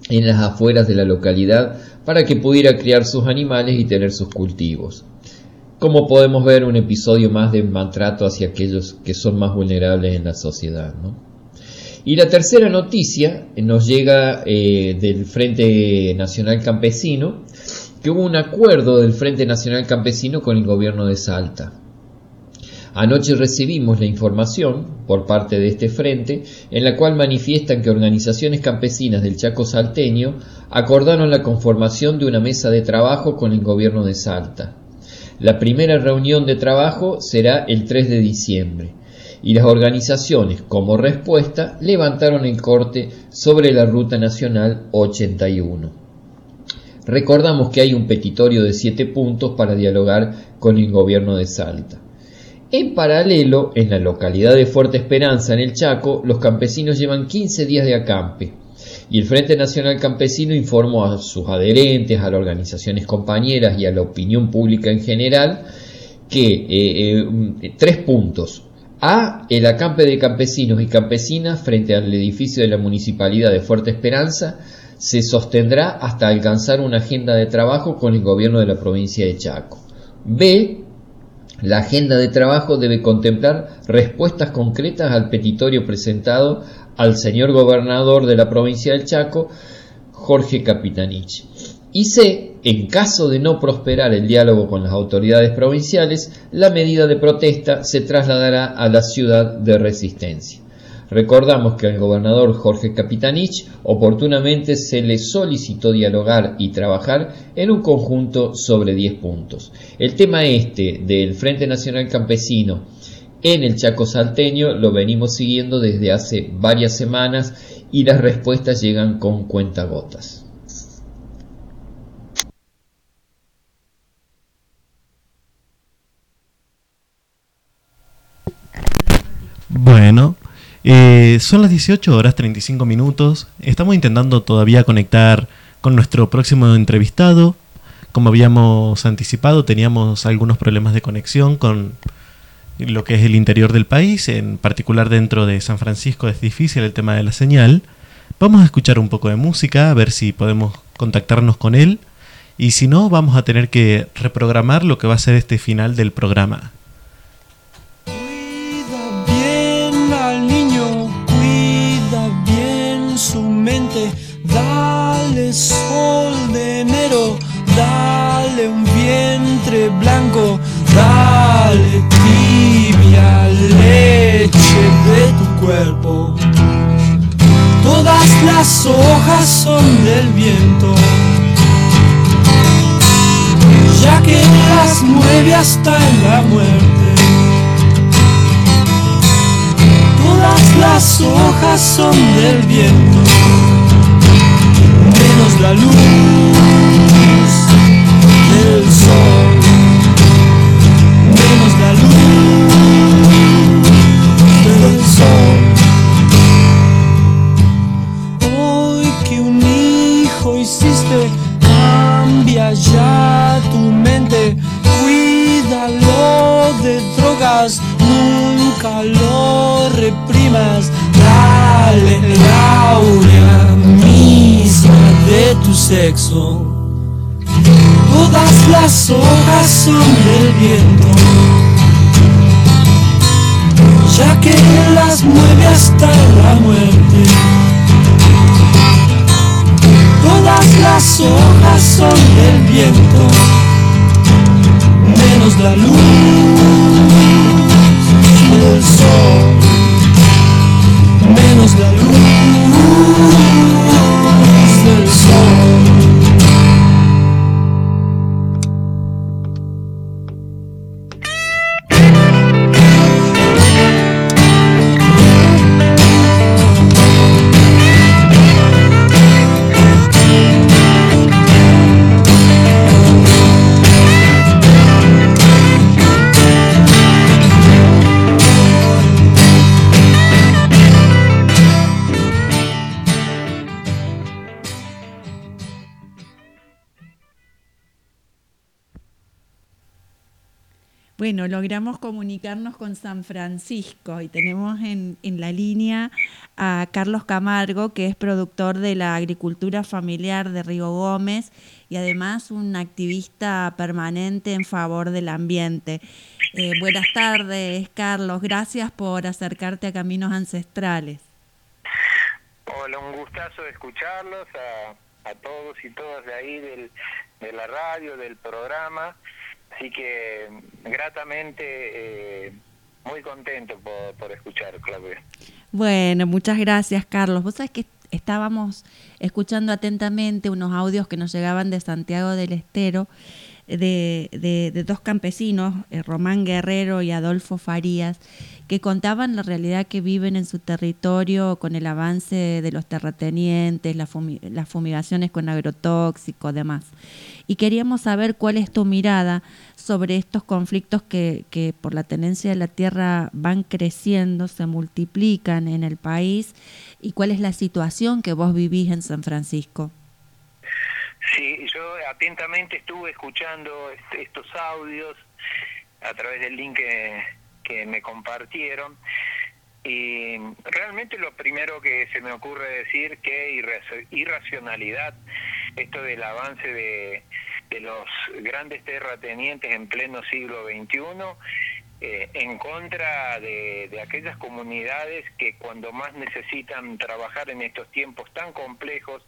en las afueras de la localidad para que pudiera criar sus animales y tener sus cultivos. Como podemos ver, un episodio más de maltrato hacia aquellos que son más vulnerables en la sociedad. Y la tercera noticia nos llega eh, del Frente Nacional Campesino, que hubo un acuerdo del Frente Nacional Campesino con el gobierno de Salta. Anoche recibimos la información por parte de este frente en la cual manifiestan que organizaciones campesinas del Chaco salteño acordaron la conformación de una mesa de trabajo con el gobierno de Salta. La primera reunión de trabajo será el 3 de diciembre y las organizaciones, como respuesta, levantaron el corte sobre la Ruta Nacional 81. Recordamos que hay un petitorio de siete puntos para dialogar con el gobierno de Salta. En paralelo, en la localidad de Fuerte Esperanza, en el Chaco, los campesinos llevan 15 días de acampe y el Frente Nacional Campesino informó a sus adherentes, a las organizaciones compañeras y a la opinión pública en general que eh, eh, tres puntos. A. El acampe de campesinos y campesinas frente al edificio de la Municipalidad de Fuerte Esperanza se sostendrá hasta alcanzar una agenda de trabajo con el gobierno de la provincia de Chaco. B. La agenda de trabajo debe contemplar respuestas concretas al petitorio presentado al señor gobernador de la provincia del Chaco, Jorge Capitanich. Y C, en caso de no prosperar el diálogo con las autoridades provinciales, la medida de protesta se trasladará a la ciudad de Resistencia. Recordamos que al gobernador Jorge Capitanich oportunamente se le solicitó dialogar y trabajar en un conjunto sobre 10 puntos. El tema este del Frente Nacional Campesino en el Chaco salteño lo venimos siguiendo desde hace varias semanas y las respuestas llegan con cuentagotas. Bueno, eh, son las 18 horas 35 minutos. Estamos intentando todavía conectar con nuestro próximo entrevistado. Como habíamos anticipado, teníamos algunos problemas de conexión con lo que es el interior del país, en particular dentro de San Francisco es difícil el tema de la señal. Vamos a escuchar un poco de música, a ver si podemos contactarnos con él. Y si no, vamos a tener que reprogramar lo que va a ser este final del programa. Sol de enero, dale un vientre blanco, dale tibia leche de tu cuerpo. Todas las hojas son del viento, ya que las mueve hasta en la muerte. Todas las hojas son del viento, la luz del sol, Todas las hojas son del viento, ya que las mueve hasta la muerte. Todas las hojas son del viento, menos la luz del sol, menos la luz logramos comunicarnos con San Francisco y tenemos en, en, la línea a Carlos Camargo, que es productor de la agricultura familiar de Río Gómez y además un activista permanente en favor del ambiente. Eh, buenas tardes, Carlos. Gracias por acercarte a Caminos Ancestrales. Hola, un gustazo de escucharlos a, a todos y todas de ahí del, de la radio, del programa. Así que gratamente eh, muy contento por, por, escuchar, Claudia. Bueno, muchas gracias, Carlos. Vos sabés que estábamos escuchando atentamente unos audios que nos llegaban de Santiago del Estero de, de, de dos campesinos, eh, Román Guerrero y Adolfo Farías, que contaban la realidad que viven en su territorio con el avance de los terratenientes, la fumi las fumigaciones con agrotóxicos, demás. Y queríamos saber cuál es tu mirada sobre estos conflictos que, que por la tenencia de la tierra van creciendo, se multiplican en el país y cuál es la situación que vos vivís en San Francisco. Sí, yo atentamente estuve escuchando est estos audios a través del link que, que me compartieron y realmente lo primero que se me ocurre decir que irracionalidad esto del avance de, los grandes terratenientes en pleno siglo XXI eh, en contra de, aquellas comunidades que cuando más necesitan trabajar en estos tiempos tan complejos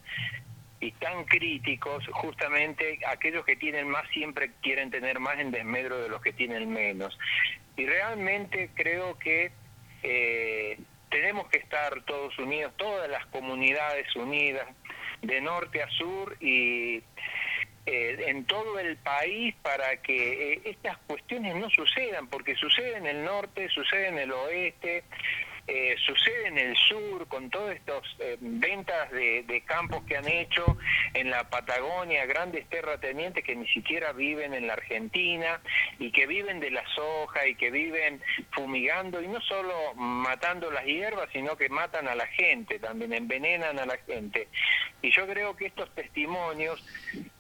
y tan críticos, justamente aquellos que tienen más siempre quieren tener más en desmedro de los que tienen menos. Y realmente creo que eh, tenemos que estar todos unidos, todas las comunidades unidas, de norte a sur y eh, en todo el país para que eh, estas cuestiones no sucedan, porque sucede en el norte, sucede en el oeste, eh, sucede en el sur con todas estas eh, ventas de, campos que han hecho en la Patagonia, grandes terratenientes que ni siquiera viven en la Argentina y que viven de la soja y que viven fumigando y no solo matando las hierbas, sino que matan a la gente, también envenenan a la gente. Y yo creo que estos testimonios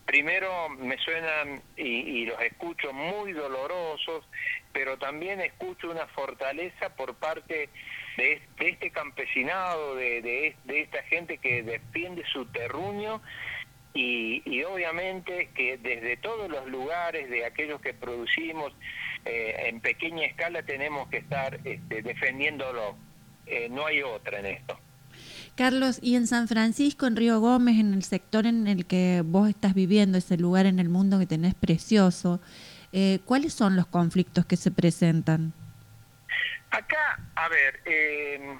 primero me suenan y, y, los escucho muy dolorosos, pero también escucho una fortaleza por parte de, este campesinado, de, de, de, esta gente que defiende su terruño y, y, obviamente que desde todos los lugares de aquellos que producimos eh, en pequeña escala tenemos que estar este, defendiéndolo. Eh, no hay otra en esto. Carlos, y en San Francisco, en Río Gómez, en el sector en el que vos estás viviendo, ese lugar en el mundo que tenés precioso, eh, ¿cuáles son los conflictos que se presentan? Acá, a ver, eh,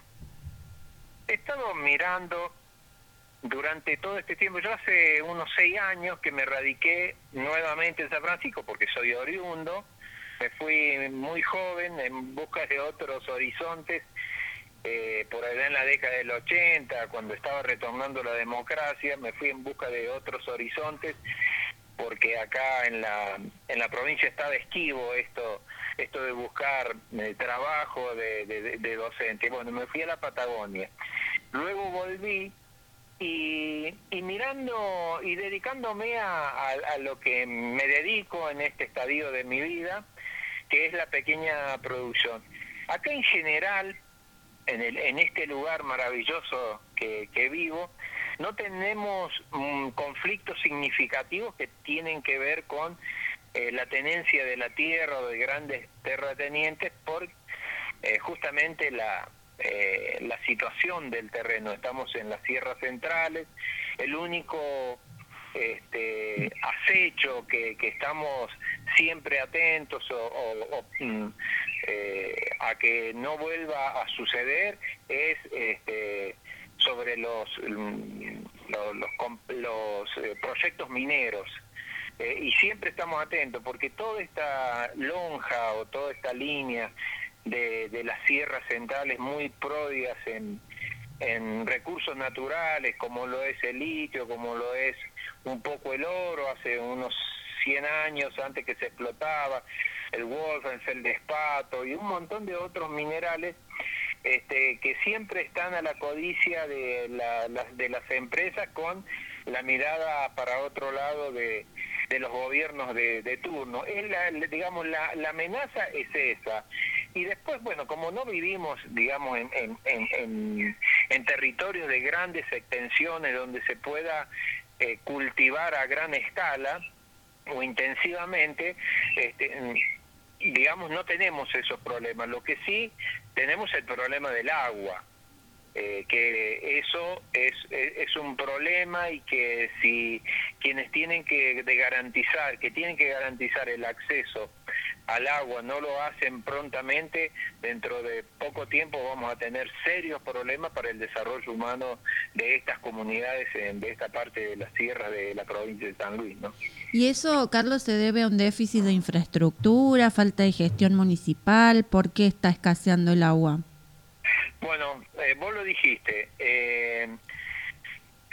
he estado mirando durante todo este tiempo, yo hace unos seis años que me radiqué nuevamente en San Francisco porque soy oriundo, me fui muy joven en busca de otros horizontes eh, por allá en la década del 80, cuando estaba retornando la democracia, me fui en busca de otros horizontes, porque acá en la, en la provincia estaba esquivo esto esto de buscar eh, trabajo de, de, docente. Bueno, me fui a la Patagonia. Luego volví y, y mirando y dedicándome a, lo que me dedico en este estadio de mi vida, que es la pequeña producción. Acá en general en, el, en este lugar maravilloso que, vivo, no tenemos um, conflictos significativos que tienen que ver con eh, la tenencia de la tierra o de grandes terratenientes por eh, justamente la, eh, la situación del terreno. Estamos en las sierras centrales, el único este, acecho que, que estamos siempre atentos o, o, o mm, eh, a que no vuelva a suceder es este, sobre los, mm, los, los, los eh, proyectos mineros. Eh, y siempre estamos atentos porque toda esta lonja o toda esta línea de, de las sierras centrales muy pródigas en, en recursos naturales, como lo es el litio, como lo es un poco el oro, hace unos 100 años antes que se explotaba, el wolfram, el feldespato y un montón de otros minerales este, que siempre están a la codicia de, la, de las empresas con la mirada para otro lado de, de los gobiernos de, de turno. Es la, digamos, la, la, amenaza es esa. Y después, bueno, como no vivimos, digamos, en, en, en, en territorios de grandes extensiones donde se pueda eh, cultivar a gran escala o intensivamente, este, digamos, no tenemos esos problemas. Lo que sí tenemos el problema del agua, eh, que eso es, es un problema y que si quienes tienen que de garantizar, que tienen que garantizar el acceso al agua no lo hacen prontamente, dentro de poco tiempo vamos a tener serios problemas para el desarrollo humano de estas comunidades en, de esta parte de la sierra de la provincia de San Luis. ¿no? ¿Y eso, Carlos, se debe a un déficit de infraestructura, falta de gestión municipal? ¿Por qué está escaseando el agua? Bueno, eh, vos lo dijiste. Eh,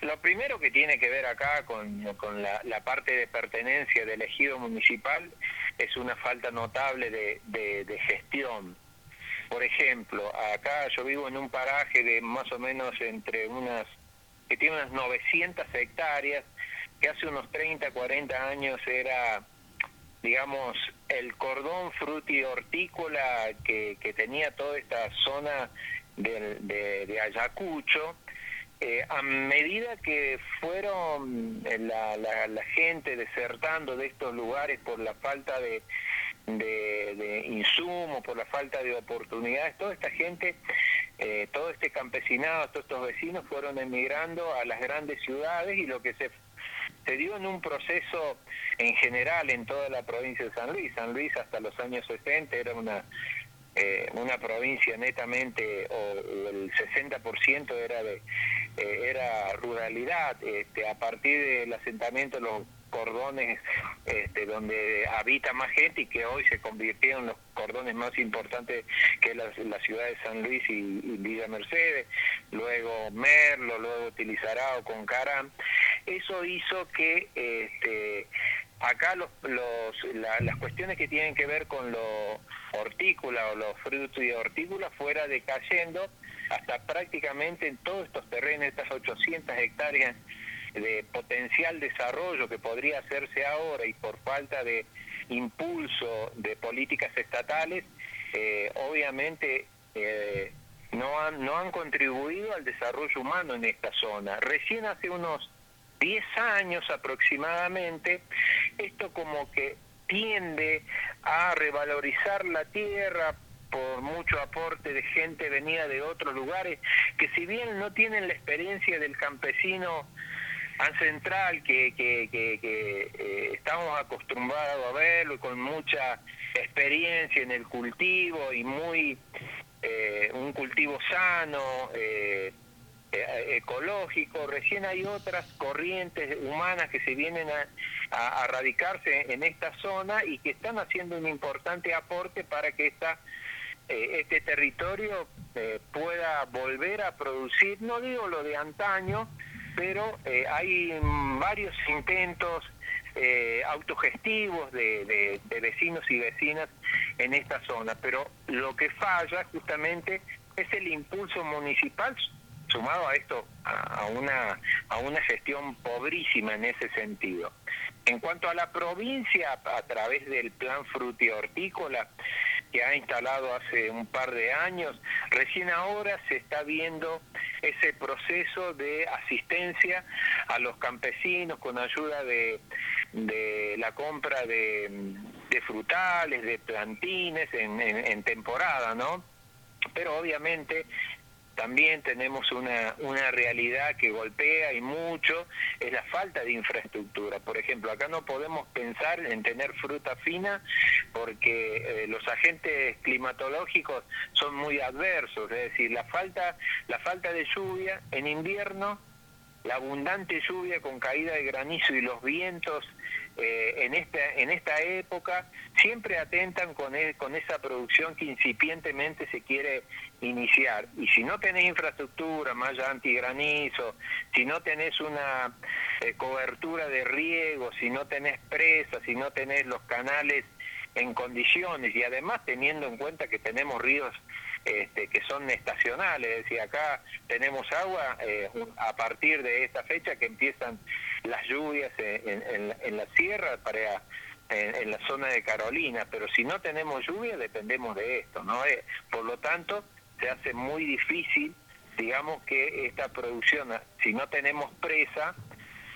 lo primero que tiene que ver acá con, la, parte de pertenencia del ejido municipal es una falta notable de, de, de, gestión. Por ejemplo, acá yo vivo en un paraje de más o menos entre unas, que tiene unas 900 hectáreas, que hace unos 30, 40 años era, digamos, el cordón frutihortícola que, que tenía toda esta zona de, de, Ayacucho, eh, a medida que fueron eh, la, la, la, gente desertando de estos lugares por la falta de, de, de insumos, por la falta de oportunidades, toda esta gente, eh, todo este campesinado, todos estos vecinos fueron emigrando a las grandes ciudades y lo que se, se dio en un proceso en general en toda la provincia de San Luis. San Luis hasta los años 60 era una eh, una provincia netamente o, el 60% era de eh, era ruralidad este, a partir del asentamiento de los cordones este, donde habita más gente y que hoy se convirtieron en los cordones más importantes que la, la ciudad de San Luis y, Villa Mercedes, luego Merlo, luego Utilizarao con Caram. Eso hizo que este, acá los, los, la- las cuestiones que tienen que ver con lo hortícola o los frutos y hortícolas fuera decayendo hasta prácticamente en todos estos terrenos, estas 800 hectáreas de potencial desarrollo que podría hacerse ahora y por falta de impulso de políticas estatales, eh, obviamente eh, no, han, no han contribuido al desarrollo humano en esta zona. Recién hace unos 10 años aproximadamente, esto como que tiende a revalorizar la tierra por mucho aporte de gente venida de otros lugares, que si bien no tienen la experiencia del campesino ancestral que, que, eh, estamos acostumbrados a verlo y con mucha experiencia en el cultivo y muy eh, un cultivo sano, eh, eh, ecológico, recién hay otras corrientes humanas que se vienen a, a- a radicarse en esta zona y que están haciendo un importante aporte para que esta eh, este territorio pueda volver a producir, no digo lo de antaño, pero eh, hay varios intentos eh, autogestivos de, de- vecinos y vecinas en esta zona, pero lo que falla justamente es el impulso municipal sumado a esto, a, a una, a una gestión pobrísima en ese sentido. En cuanto a la provincia, a través del plan frutihortícola que ha instalado hace un par de años, recién ahora se está viendo ese proceso de asistencia a los campesinos con ayuda de, de la compra de, de frutales, de plantines en, en- en temporada, ¿no? Pero obviamente también tenemos una, una realidad que golpea y mucho, es la falta de infraestructura. Por ejemplo, acá no podemos pensar en tener fruta fina porque eh, los agentes climatológicos son muy adversos, es decir, la falta, la falta de lluvia en invierno, la abundante lluvia con caída de granizo y los vientos eh, en esta en esta época siempre atentan con e- con esa producción que incipientemente se quiere iniciar. Y si no tenés infraestructura malla antigranizo si no tenés una eh, cobertura de riego si no tenés presas si no tenés los canales en condiciones y además teniendo en cuenta que tenemos ríos este, que son estacionales, es decir, acá tenemos agua eh, a partir de esta fecha que empiezan las lluvias en, en- en la- en la sierra para en, en la zona de Carolina, pero si no tenemos lluvia dependemos de esto, ¿no? Eh, por lo tanto, se hace muy difícil, digamos que esta producción, si no tenemos presa,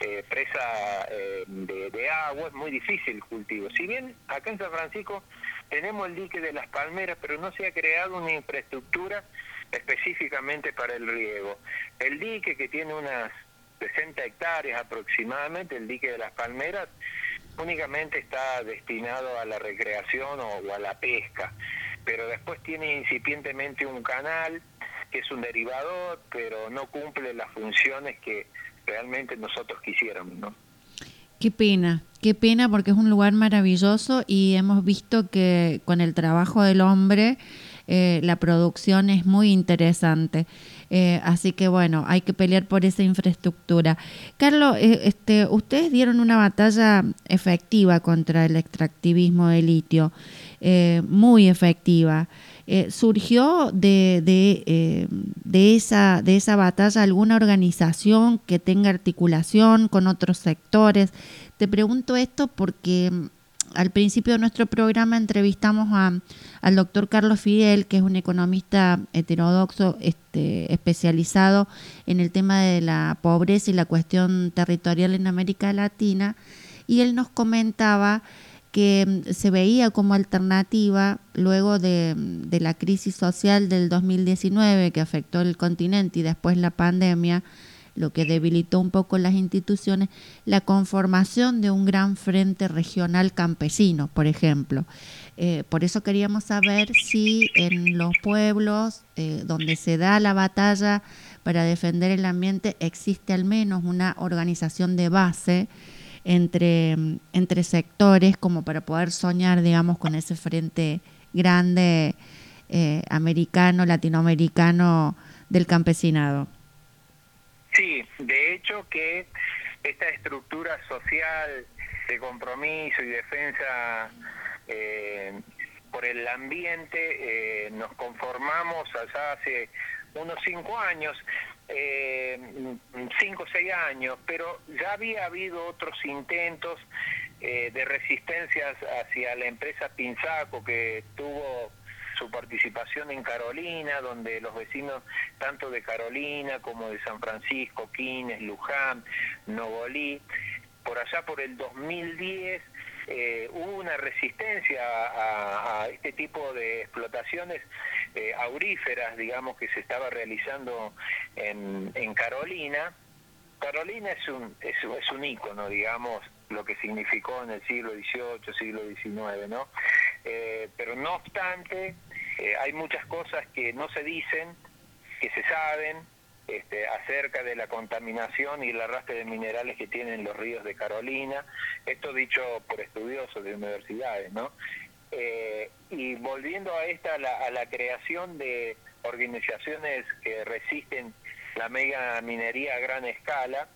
eh, presa eh, de, de agua, es muy difícil el cultivo. Si bien acá en San Francisco tenemos el dique de las palmeras, pero no se ha creado una infraestructura específicamente para el riego. El dique que tiene unas 60 hectáreas aproximadamente, el dique de las palmeras, únicamente está destinado a la recreación o, a la pesca, pero después tiene incipientemente un canal que es un derivador, pero no cumple las funciones que realmente nosotros quisiéramos, ¿no? Qué pena, qué pena porque es un lugar maravilloso y hemos visto que con el trabajo del hombre eh, la producción es muy interesante. Eh, así que bueno, hay que pelear por esa infraestructura. Carlos, eh, este, ustedes dieron una batalla efectiva contra el extractivismo de litio, muy efectiva. Eh, ¿Surgió de, de, eh, de, esa, de esa batalla alguna organización que tenga articulación con otros sectores? Te pregunto esto porque mm, al principio de nuestro programa entrevistamos a, al doctor Carlos Fidel, que es un economista heterodoxo este, especializado en el tema de la pobreza y la cuestión territorial en América Latina, y él nos comentaba que mm, se veía como alternativa luego de, de la crisis social del 2019 que afectó el continente y después la pandemia, lo que debilitó un poco las instituciones, la conformación de un gran frente regional campesino, por ejemplo. Eh, por eso queríamos saber si en los pueblos eh, donde se da la batalla para defender el ambiente existe al menos una organización de base entre, entre sectores como para poder soñar, digamos, con ese frente grande eh, americano, latinoamericano del campesinado. Sí, de hecho que esta estructura social de compromiso y defensa eh, por el ambiente eh, nos conformamos allá hace unos cinco años, eh, cinco o seis años, pero ya había habido otros intentos eh, de resistencias hacia la empresa Pinzaco que tuvo su participación en Carolina, donde los vecinos tanto de Carolina como de San Francisco, Quines, Luján, Nogolí, por allá por el 2010 eh, hubo una resistencia a, este tipo de explotaciones eh, auríferas, digamos, que se estaba realizando en, en Carolina. Carolina es un, es, es un ícono, digamos, lo que significó en el siglo XVIII, siglo XIX, ¿no? Eh, pero no obstante, eh, hay muchas cosas que no se dicen, que se saben, este, acerca de la contaminación y el arrastre de minerales que tienen los ríos de Carolina, esto dicho por estudiosos de universidades, ¿no? Eh, y volviendo a esta, a la, a la creación de organizaciones que resisten la mega minería a gran escala,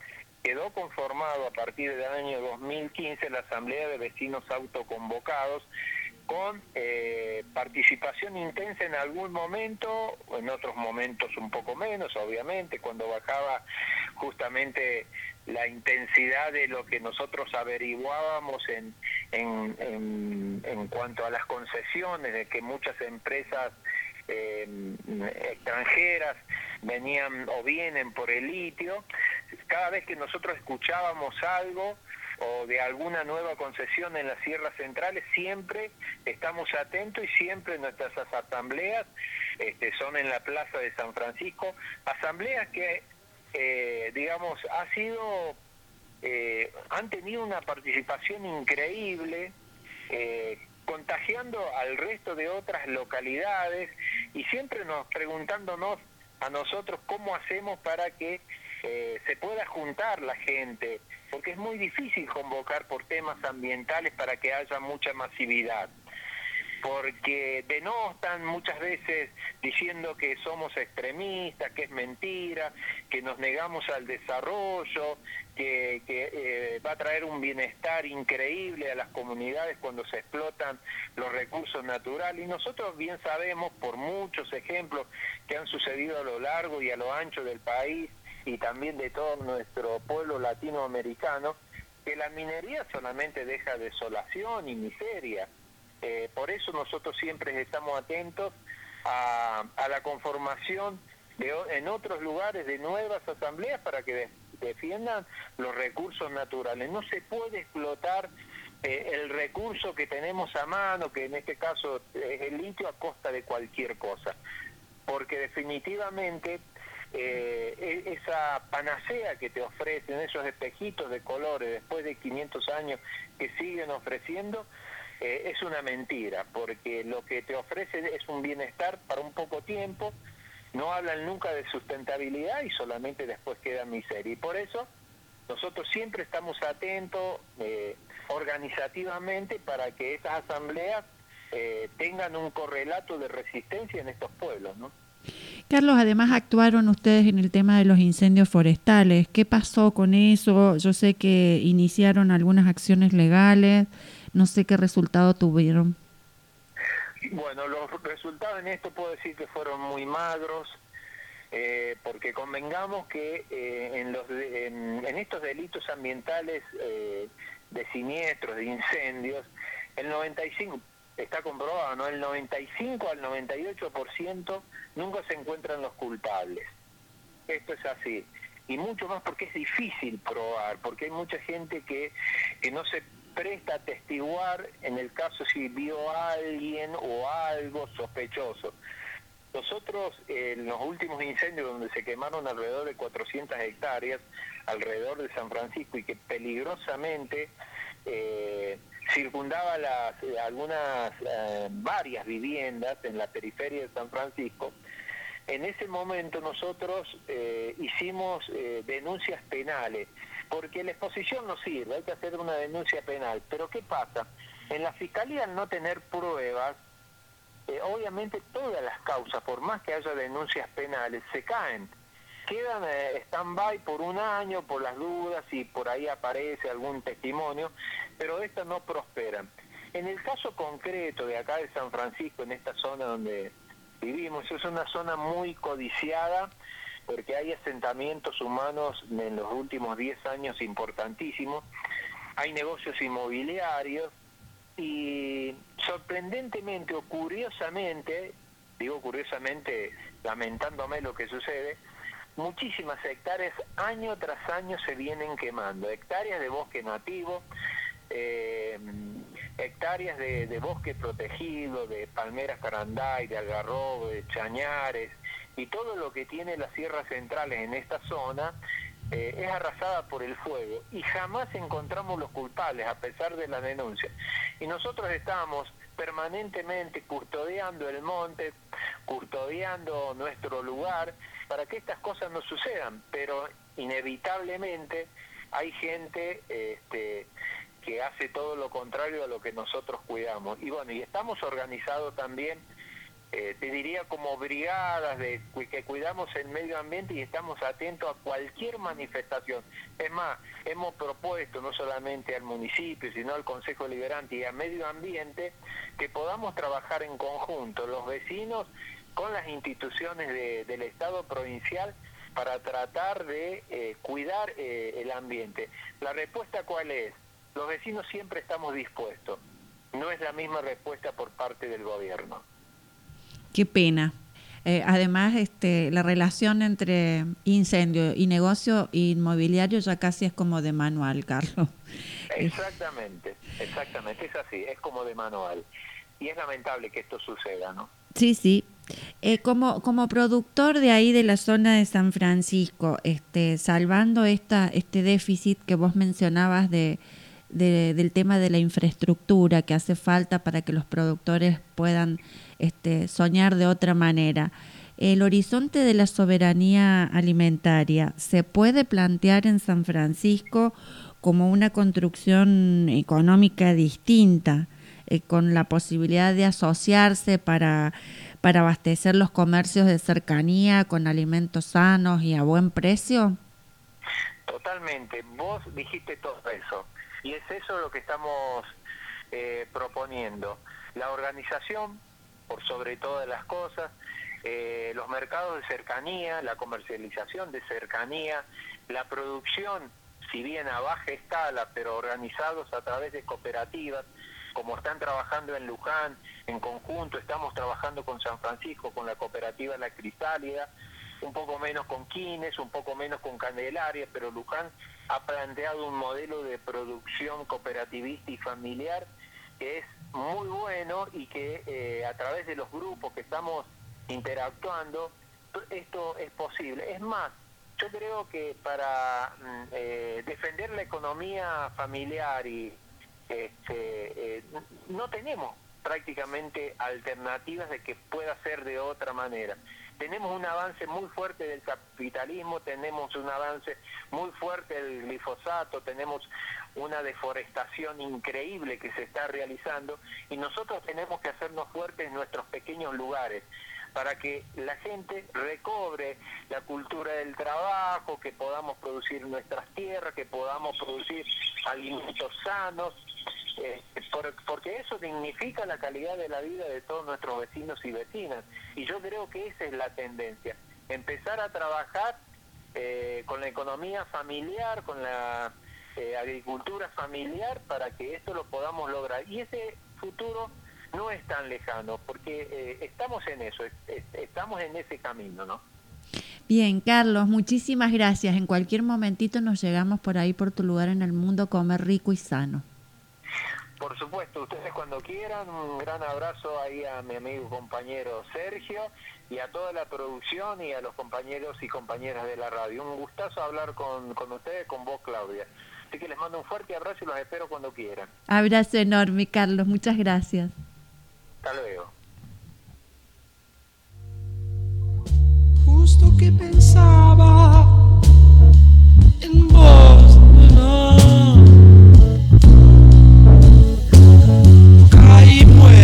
quedó conformado a partir del año 2015 la Asamblea de Vecinos Autoconvocados con eh, participación intensa en algún momento, en otros momentos un poco menos, obviamente, cuando bajaba justamente la intensidad de lo que nosotros averiguábamos en, en, en, en cuanto a las concesiones, de que muchas empresas eh, extranjeras venían o vienen por el litio, cada vez que nosotros escuchábamos algo, o de alguna nueva concesión en las sierras centrales, siempre estamos atentos y siempre nuestras asambleas este, son en la Plaza de San Francisco, asambleas que, eh, digamos, ha sido, eh, han tenido una participación increíble, eh, contagiando al resto de otras localidades y siempre nos preguntándonos a nosotros cómo hacemos para que eh, se pueda juntar la gente, porque es muy difícil convocar por temas ambientales para que haya mucha masividad porque denostan muchas veces diciendo que somos extremistas, que es mentira, que nos negamos al desarrollo, que, que eh, va a traer un bienestar increíble a las comunidades cuando se explotan los recursos naturales. Y nosotros bien sabemos, por muchos ejemplos que han sucedido a lo largo y a lo ancho del país y también de todo nuestro pueblo latinoamericano, que la minería solamente deja desolación y miseria. Eh, por eso nosotros siempre estamos atentos a, la conformación de, en otros lugares de nuevas asambleas para que de, defiendan los recursos naturales. No se puede explotar eh, el recurso que tenemos a mano, que en este caso es el litio, a costa de cualquier cosa. Porque definitivamente eh, esa panacea que te ofrecen, esos espejitos de colores después de 500 años que siguen ofreciendo, eh, es una mentira, porque lo que te ofrece es un bienestar para un poco tiempo, no hablan nunca de sustentabilidad y solamente después queda miseria. Y por eso nosotros siempre estamos atentos eh, organizativamente para que esas asambleas eh, tengan un correlato de resistencia en estos pueblos, ¿no? Carlos, además actuaron ustedes en el tema de los incendios forestales. ¿Qué pasó con eso? Yo sé que iniciaron algunas acciones legales, no sé qué resultado tuvieron. Bueno, los resultados en esto puedo decir que fueron muy magros, eh, porque convengamos que eh, en, los de, en, estos delitos ambientales eh, de siniestros, de incendios, el 95 está comprobado, ¿no? El 95 al 98% nunca se encuentran los culpables. Esto es así. Y mucho más porque es difícil probar, porque hay mucha gente que, que no se presta a testiguar en el caso si vio a alguien o algo sospechoso. Nosotros en los últimos incendios donde se quemaron alrededor de 400 hectáreas alrededor de San Francisco y que peligrosamente eh, circundaba las algunas eh, varias viviendas en la periferia de San Francisco, en ese momento nosotros eh, hicimos eh, denuncias penales porque la exposición no sirve, hay que hacer una denuncia penal. Pero ¿qué pasa? En la fiscalía al no tener pruebas, eh, obviamente todas las causas, por más que haya denuncias penales, se caen. Quedan eh, stand-by por un año, por las dudas, y por ahí aparece algún testimonio, pero estas no prosperan. En el caso concreto de acá de San Francisco, en esta zona donde vivimos, es una zona muy codiciada, porque hay asentamientos humanos en los últimos 10 años importantísimos, hay negocios inmobiliarios y sorprendentemente o curiosamente, digo curiosamente lamentándome lo que sucede, muchísimas hectáreas año tras año se vienen quemando, hectáreas de bosque nativo, eh, hectáreas de, de, bosque protegido, de palmeras caranday, de algarrobo, de chañares, y todo lo que tiene las sierras centrales en esta zona eh, es arrasada por el fuego y jamás encontramos los culpables a pesar de la denuncia. Y nosotros estamos permanentemente custodiando el monte, custodiando nuestro lugar para que estas cosas no sucedan, pero inevitablemente hay gente este, que hace todo lo contrario a lo que nosotros cuidamos. Y bueno, y estamos organizados también eh, te diría como brigadas de que cuidamos el medio ambiente y estamos atentos a cualquier manifestación. Es más, hemos propuesto no solamente al municipio, sino al Consejo Liberante y al medio ambiente que podamos trabajar en conjunto, los vecinos con las instituciones del Estado provincial para tratar de eh, cuidar eh, el ambiente. La respuesta cuál es? Los vecinos siempre estamos dispuestos. No es la misma respuesta por parte del gobierno. Qué pena. Eh, además, este, la relación entre incendio y negocio inmobiliario ya casi es como de manual, Carlos. Exactamente, exactamente, es así, es como de manual. Y es lamentable que esto suceda, ¿no? Sí, sí. Eh, como, como productor de ahí de la zona de San Francisco, este, salvando esta, este déficit que vos mencionabas de, de, del tema de la infraestructura que hace falta para que los productores puedan este, soñar de otra manera. El horizonte de la soberanía alimentaria se puede plantear en San Francisco como una construcción económica distinta, eh, con la posibilidad de asociarse para, para abastecer los comercios de cercanía con alimentos sanos y a buen precio? Totalmente, vos dijiste todo eso y es eso lo que estamos eh, proponiendo. La organización por sobre todas las cosas, eh, los mercados de cercanía, la comercialización de cercanía, la producción, si bien a baja escala, pero organizados a través de cooperativas, como están trabajando en Luján, en conjunto, estamos trabajando con San Francisco, con la cooperativa La Cristálida, un poco menos con Quines, un poco menos con Candelaria, pero Luján ha planteado un modelo de producción cooperativista y familiar que es muy bueno y que eh, a través de los grupos que estamos interactuando, esto es posible. Es más, yo creo que para mm, eh, defender la economía familiar y este, eh, no tenemos prácticamente alternativas de que pueda ser de otra manera. Tenemos un avance muy fuerte del capitalismo, tenemos un avance muy fuerte del glifosato, tenemos una deforestación increíble que se está realizando y nosotros tenemos que hacernos fuertes en nuestros pequeños lugares para que la gente recobre la cultura del trabajo, que podamos producir nuestras tierras, que podamos producir alimentos sanos, eh, porque eso dignifica la calidad de la vida de todos nuestros vecinos y vecinas. Y yo creo que esa es la tendencia, empezar a trabajar eh, con la economía familiar, con la eh, agricultura familiar, para que esto lo podamos lograr. Y ese futuro no es tan lejano, porque estamos en eso, estamos en ese camino, ¿no? Bien, Carlos, muchísimas gracias. En cualquier momentito nos llegamos por ahí, por tu lugar en el mundo, comer rico y sano. Por supuesto, ustedes cuando quieran, un gran abrazo ahí a mi amigo compañero Sergio y a toda la producción y a los compañeros y compañeras de la radio. Un gustazo hablar con, con ustedes, con vos Claudia. Así que les mando un fuerte abrazo y los espero cuando quieran. Abrazo enorme, Carlos. Muchas gracias. Hasta luego. Justo que pensaba keep.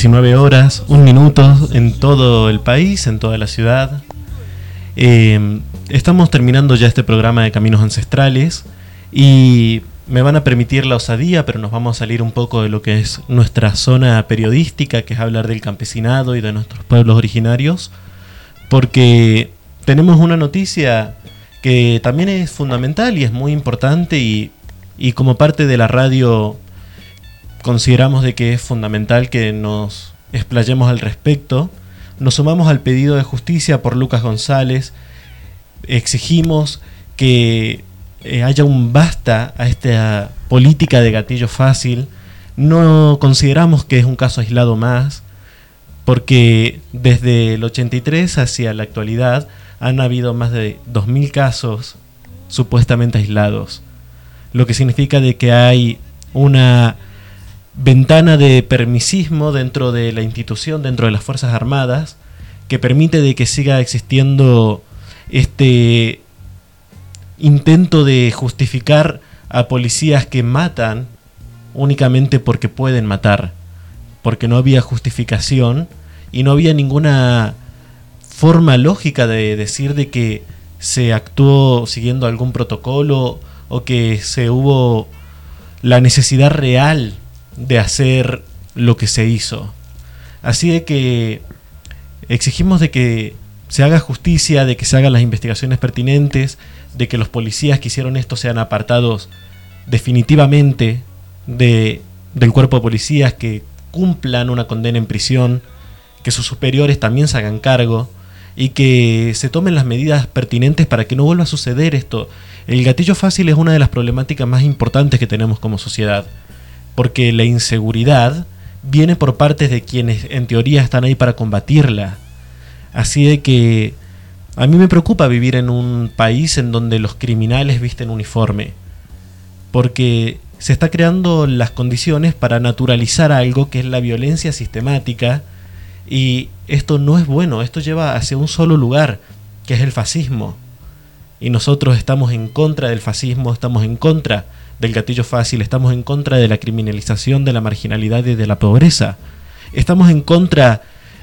19 horas, un minuto en todo el país, en toda la ciudad. Eh, estamos terminando ya este programa de Caminos Ancestrales y me van a permitir la osadía, pero nos vamos a salir un poco de lo que es nuestra zona periodística, que es hablar del campesinado y de nuestros pueblos originarios, porque tenemos una noticia que también es fundamental y es muy importante y como parte de la radio consideramos de que es fundamental que nos explayemos al respecto. Nos sumamos al pedido de justicia por Lucas González. Exigimos que eh, haya un basta a esta política de gatillo fácil. No consideramos que es un caso aislado más, porque desde el 83 hacia la actualidad han habido más de 2.000 casos supuestamente aislados, lo que significa de que hay una ventana de permisismo dentro de la institución, dentro de las Fuerzas Armadas, que permite de que siga existiendo este intento de justificar a policías que matan únicamente porque pueden matar, porque no había justificación y no había ninguna forma lógica de decir de que se actuó siguiendo algún protocolo o que se hubo la necesidad real de hacer lo que se hizo. Así de que exigimos de que se haga justicia, de que se hagan las investigaciones pertinentes, de que los policías que hicieron esto sean apartados definitivamente de, del cuerpo de policías, que cumplan una condena en prisión, que sus superiores también se hagan cargo y que se tomen las medidas pertinentes para que no vuelva a suceder esto. El gatillo fácil es una de las problemáticas más importantes que tenemos como sociedad porque la inseguridad viene por parte de quienes en teoría están ahí para combatirla. Así de que a mí me preocupa vivir en un país en donde los criminales visten uniforme, porque se está creando las condiciones para naturalizar algo que es la violencia sistemática y esto no es bueno, esto lleva hacia un solo lugar, que es el fascismo. Y nosotros estamos en contra del fascismo, estamos en contra del gatillo fácil, estamos en contra de la criminalización de la marginalidad y de la pobreza. Estamos en contra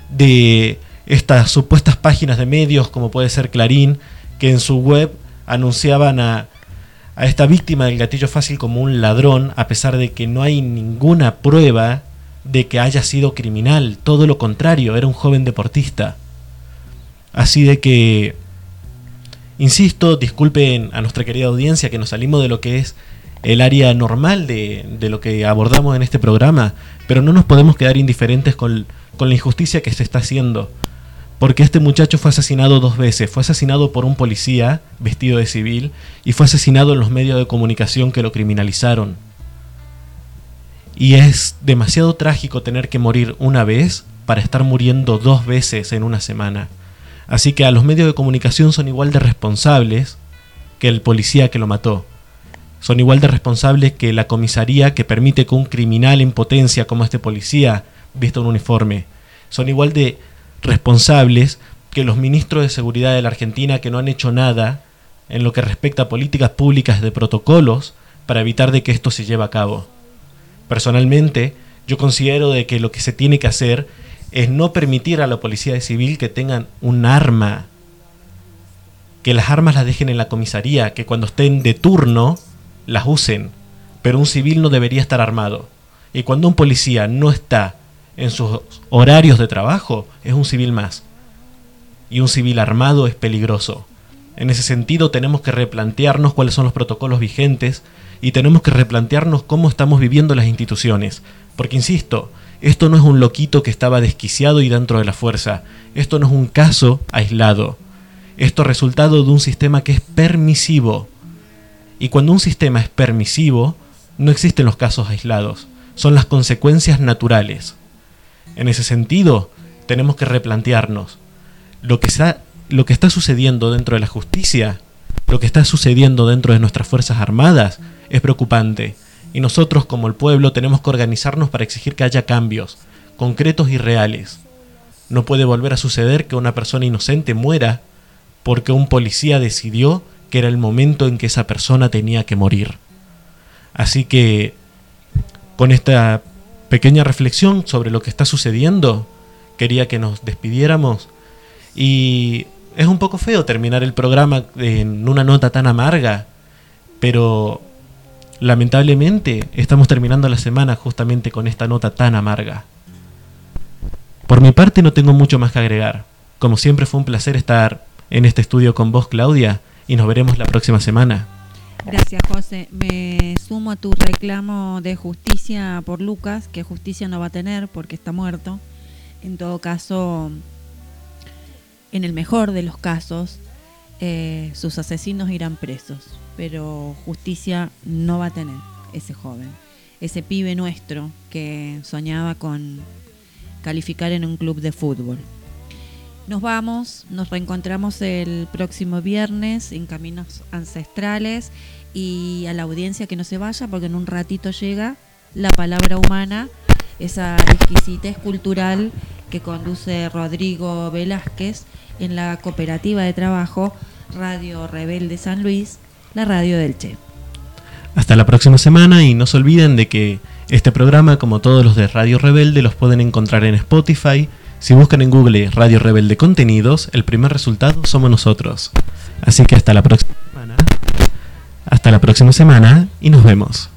de estas supuestas páginas de medios como puede ser Clarín, que en su web anunciaban a, a esta víctima del gatillo fácil como un ladrón, a pesar de que no hay ninguna prueba de que haya sido criminal, todo lo contrario, era un joven deportista. Así de que, insisto, disculpen a nuestra querida audiencia que nos salimos de lo que es el área normal de, lo que abordamos en este programa, pero no nos podemos quedar indiferentes con la injusticia que se está haciendo. Porque este muchacho fue asesinado dos veces. Fue asesinado por un policía vestido de civil y fue asesinado en los medios de comunicación que lo criminalizaron. Y es demasiado trágico tener que morir una vez para estar muriendo dos veces en una semana. Así que a los medios de comunicación son igual de responsables que el policía que lo mató son igual de responsables que la comisaría que permite que un criminal en potencia como este policía vista un uniforme. Son igual de responsables que los ministros de seguridad de la Argentina que no han hecho nada en lo que respecta a políticas públicas de protocolos para evitar de que esto se lleve a cabo. Personalmente, yo considero de que lo que se tiene que hacer es no permitir a la policía civil que tengan un arma, que las armas las dejen en la comisaría, que cuando estén de turno las usen, pero un civil no debería estar armado. Y cuando un policía no está en sus horarios de trabajo, es un civil más. Y un civil armado es peligroso. En ese sentido tenemos que replantearnos cuáles son los protocolos vigentes y tenemos que replantearnos cómo estamos viviendo las instituciones. Porque, insisto, esto no es un loquito que estaba desquiciado y dentro de la fuerza. Esto no es un caso aislado. Esto es resultado de un sistema que es permisivo y cuando un sistema es permisivo, no existen los casos aislados, son las consecuencias naturales. En ese sentido, tenemos que replantearnos lo que, está, lo que está sucediendo dentro de la justicia, lo que está sucediendo dentro de nuestras Fuerzas Armadas, es preocupante. Y nosotros como el pueblo tenemos que organizarnos para exigir que haya cambios, concretos y reales. No puede volver a suceder que una persona inocente muera porque un policía decidió que era el momento en que esa persona tenía que morir. Así que con esta pequeña reflexión sobre lo que está sucediendo, quería que nos despidiéramos y es un poco feo terminar el programa en una nota tan amarga, pero lamentablemente estamos terminando la semana justamente con esta nota tan amarga. Por mi parte no tengo mucho más que agregar. Como siempre fue un placer estar en este estudio con vos, Claudia, y nos veremos la próxima semana. Gracias, José. Me sumo a tu reclamo de justicia por Lucas, que justicia no va a tener porque está muerto. En todo caso, en el mejor de los casos, eh, sus asesinos irán presos, pero justicia no va a tener ese joven, ese pibe nuestro que soñaba con calificar en un club de fútbol. Nos vamos, nos reencontramos el próximo viernes en Caminos Ancestrales y a la audiencia que no se vaya porque en un ratito llega la palabra humana, esa exquisitez cultural que conduce Rodrigo Velázquez en la cooperativa de trabajo Radio Rebelde San Luis, la radio del Che. Hasta la próxima semana y no se olviden de que este programa, como todos los de Radio Rebelde, los pueden encontrar en Spotify. Si buscan en Google Radio Rebelde Contenidos, el primer resultado somos nosotros. Así que hasta la próxima semana. Hasta la próxima semana y nos vemos.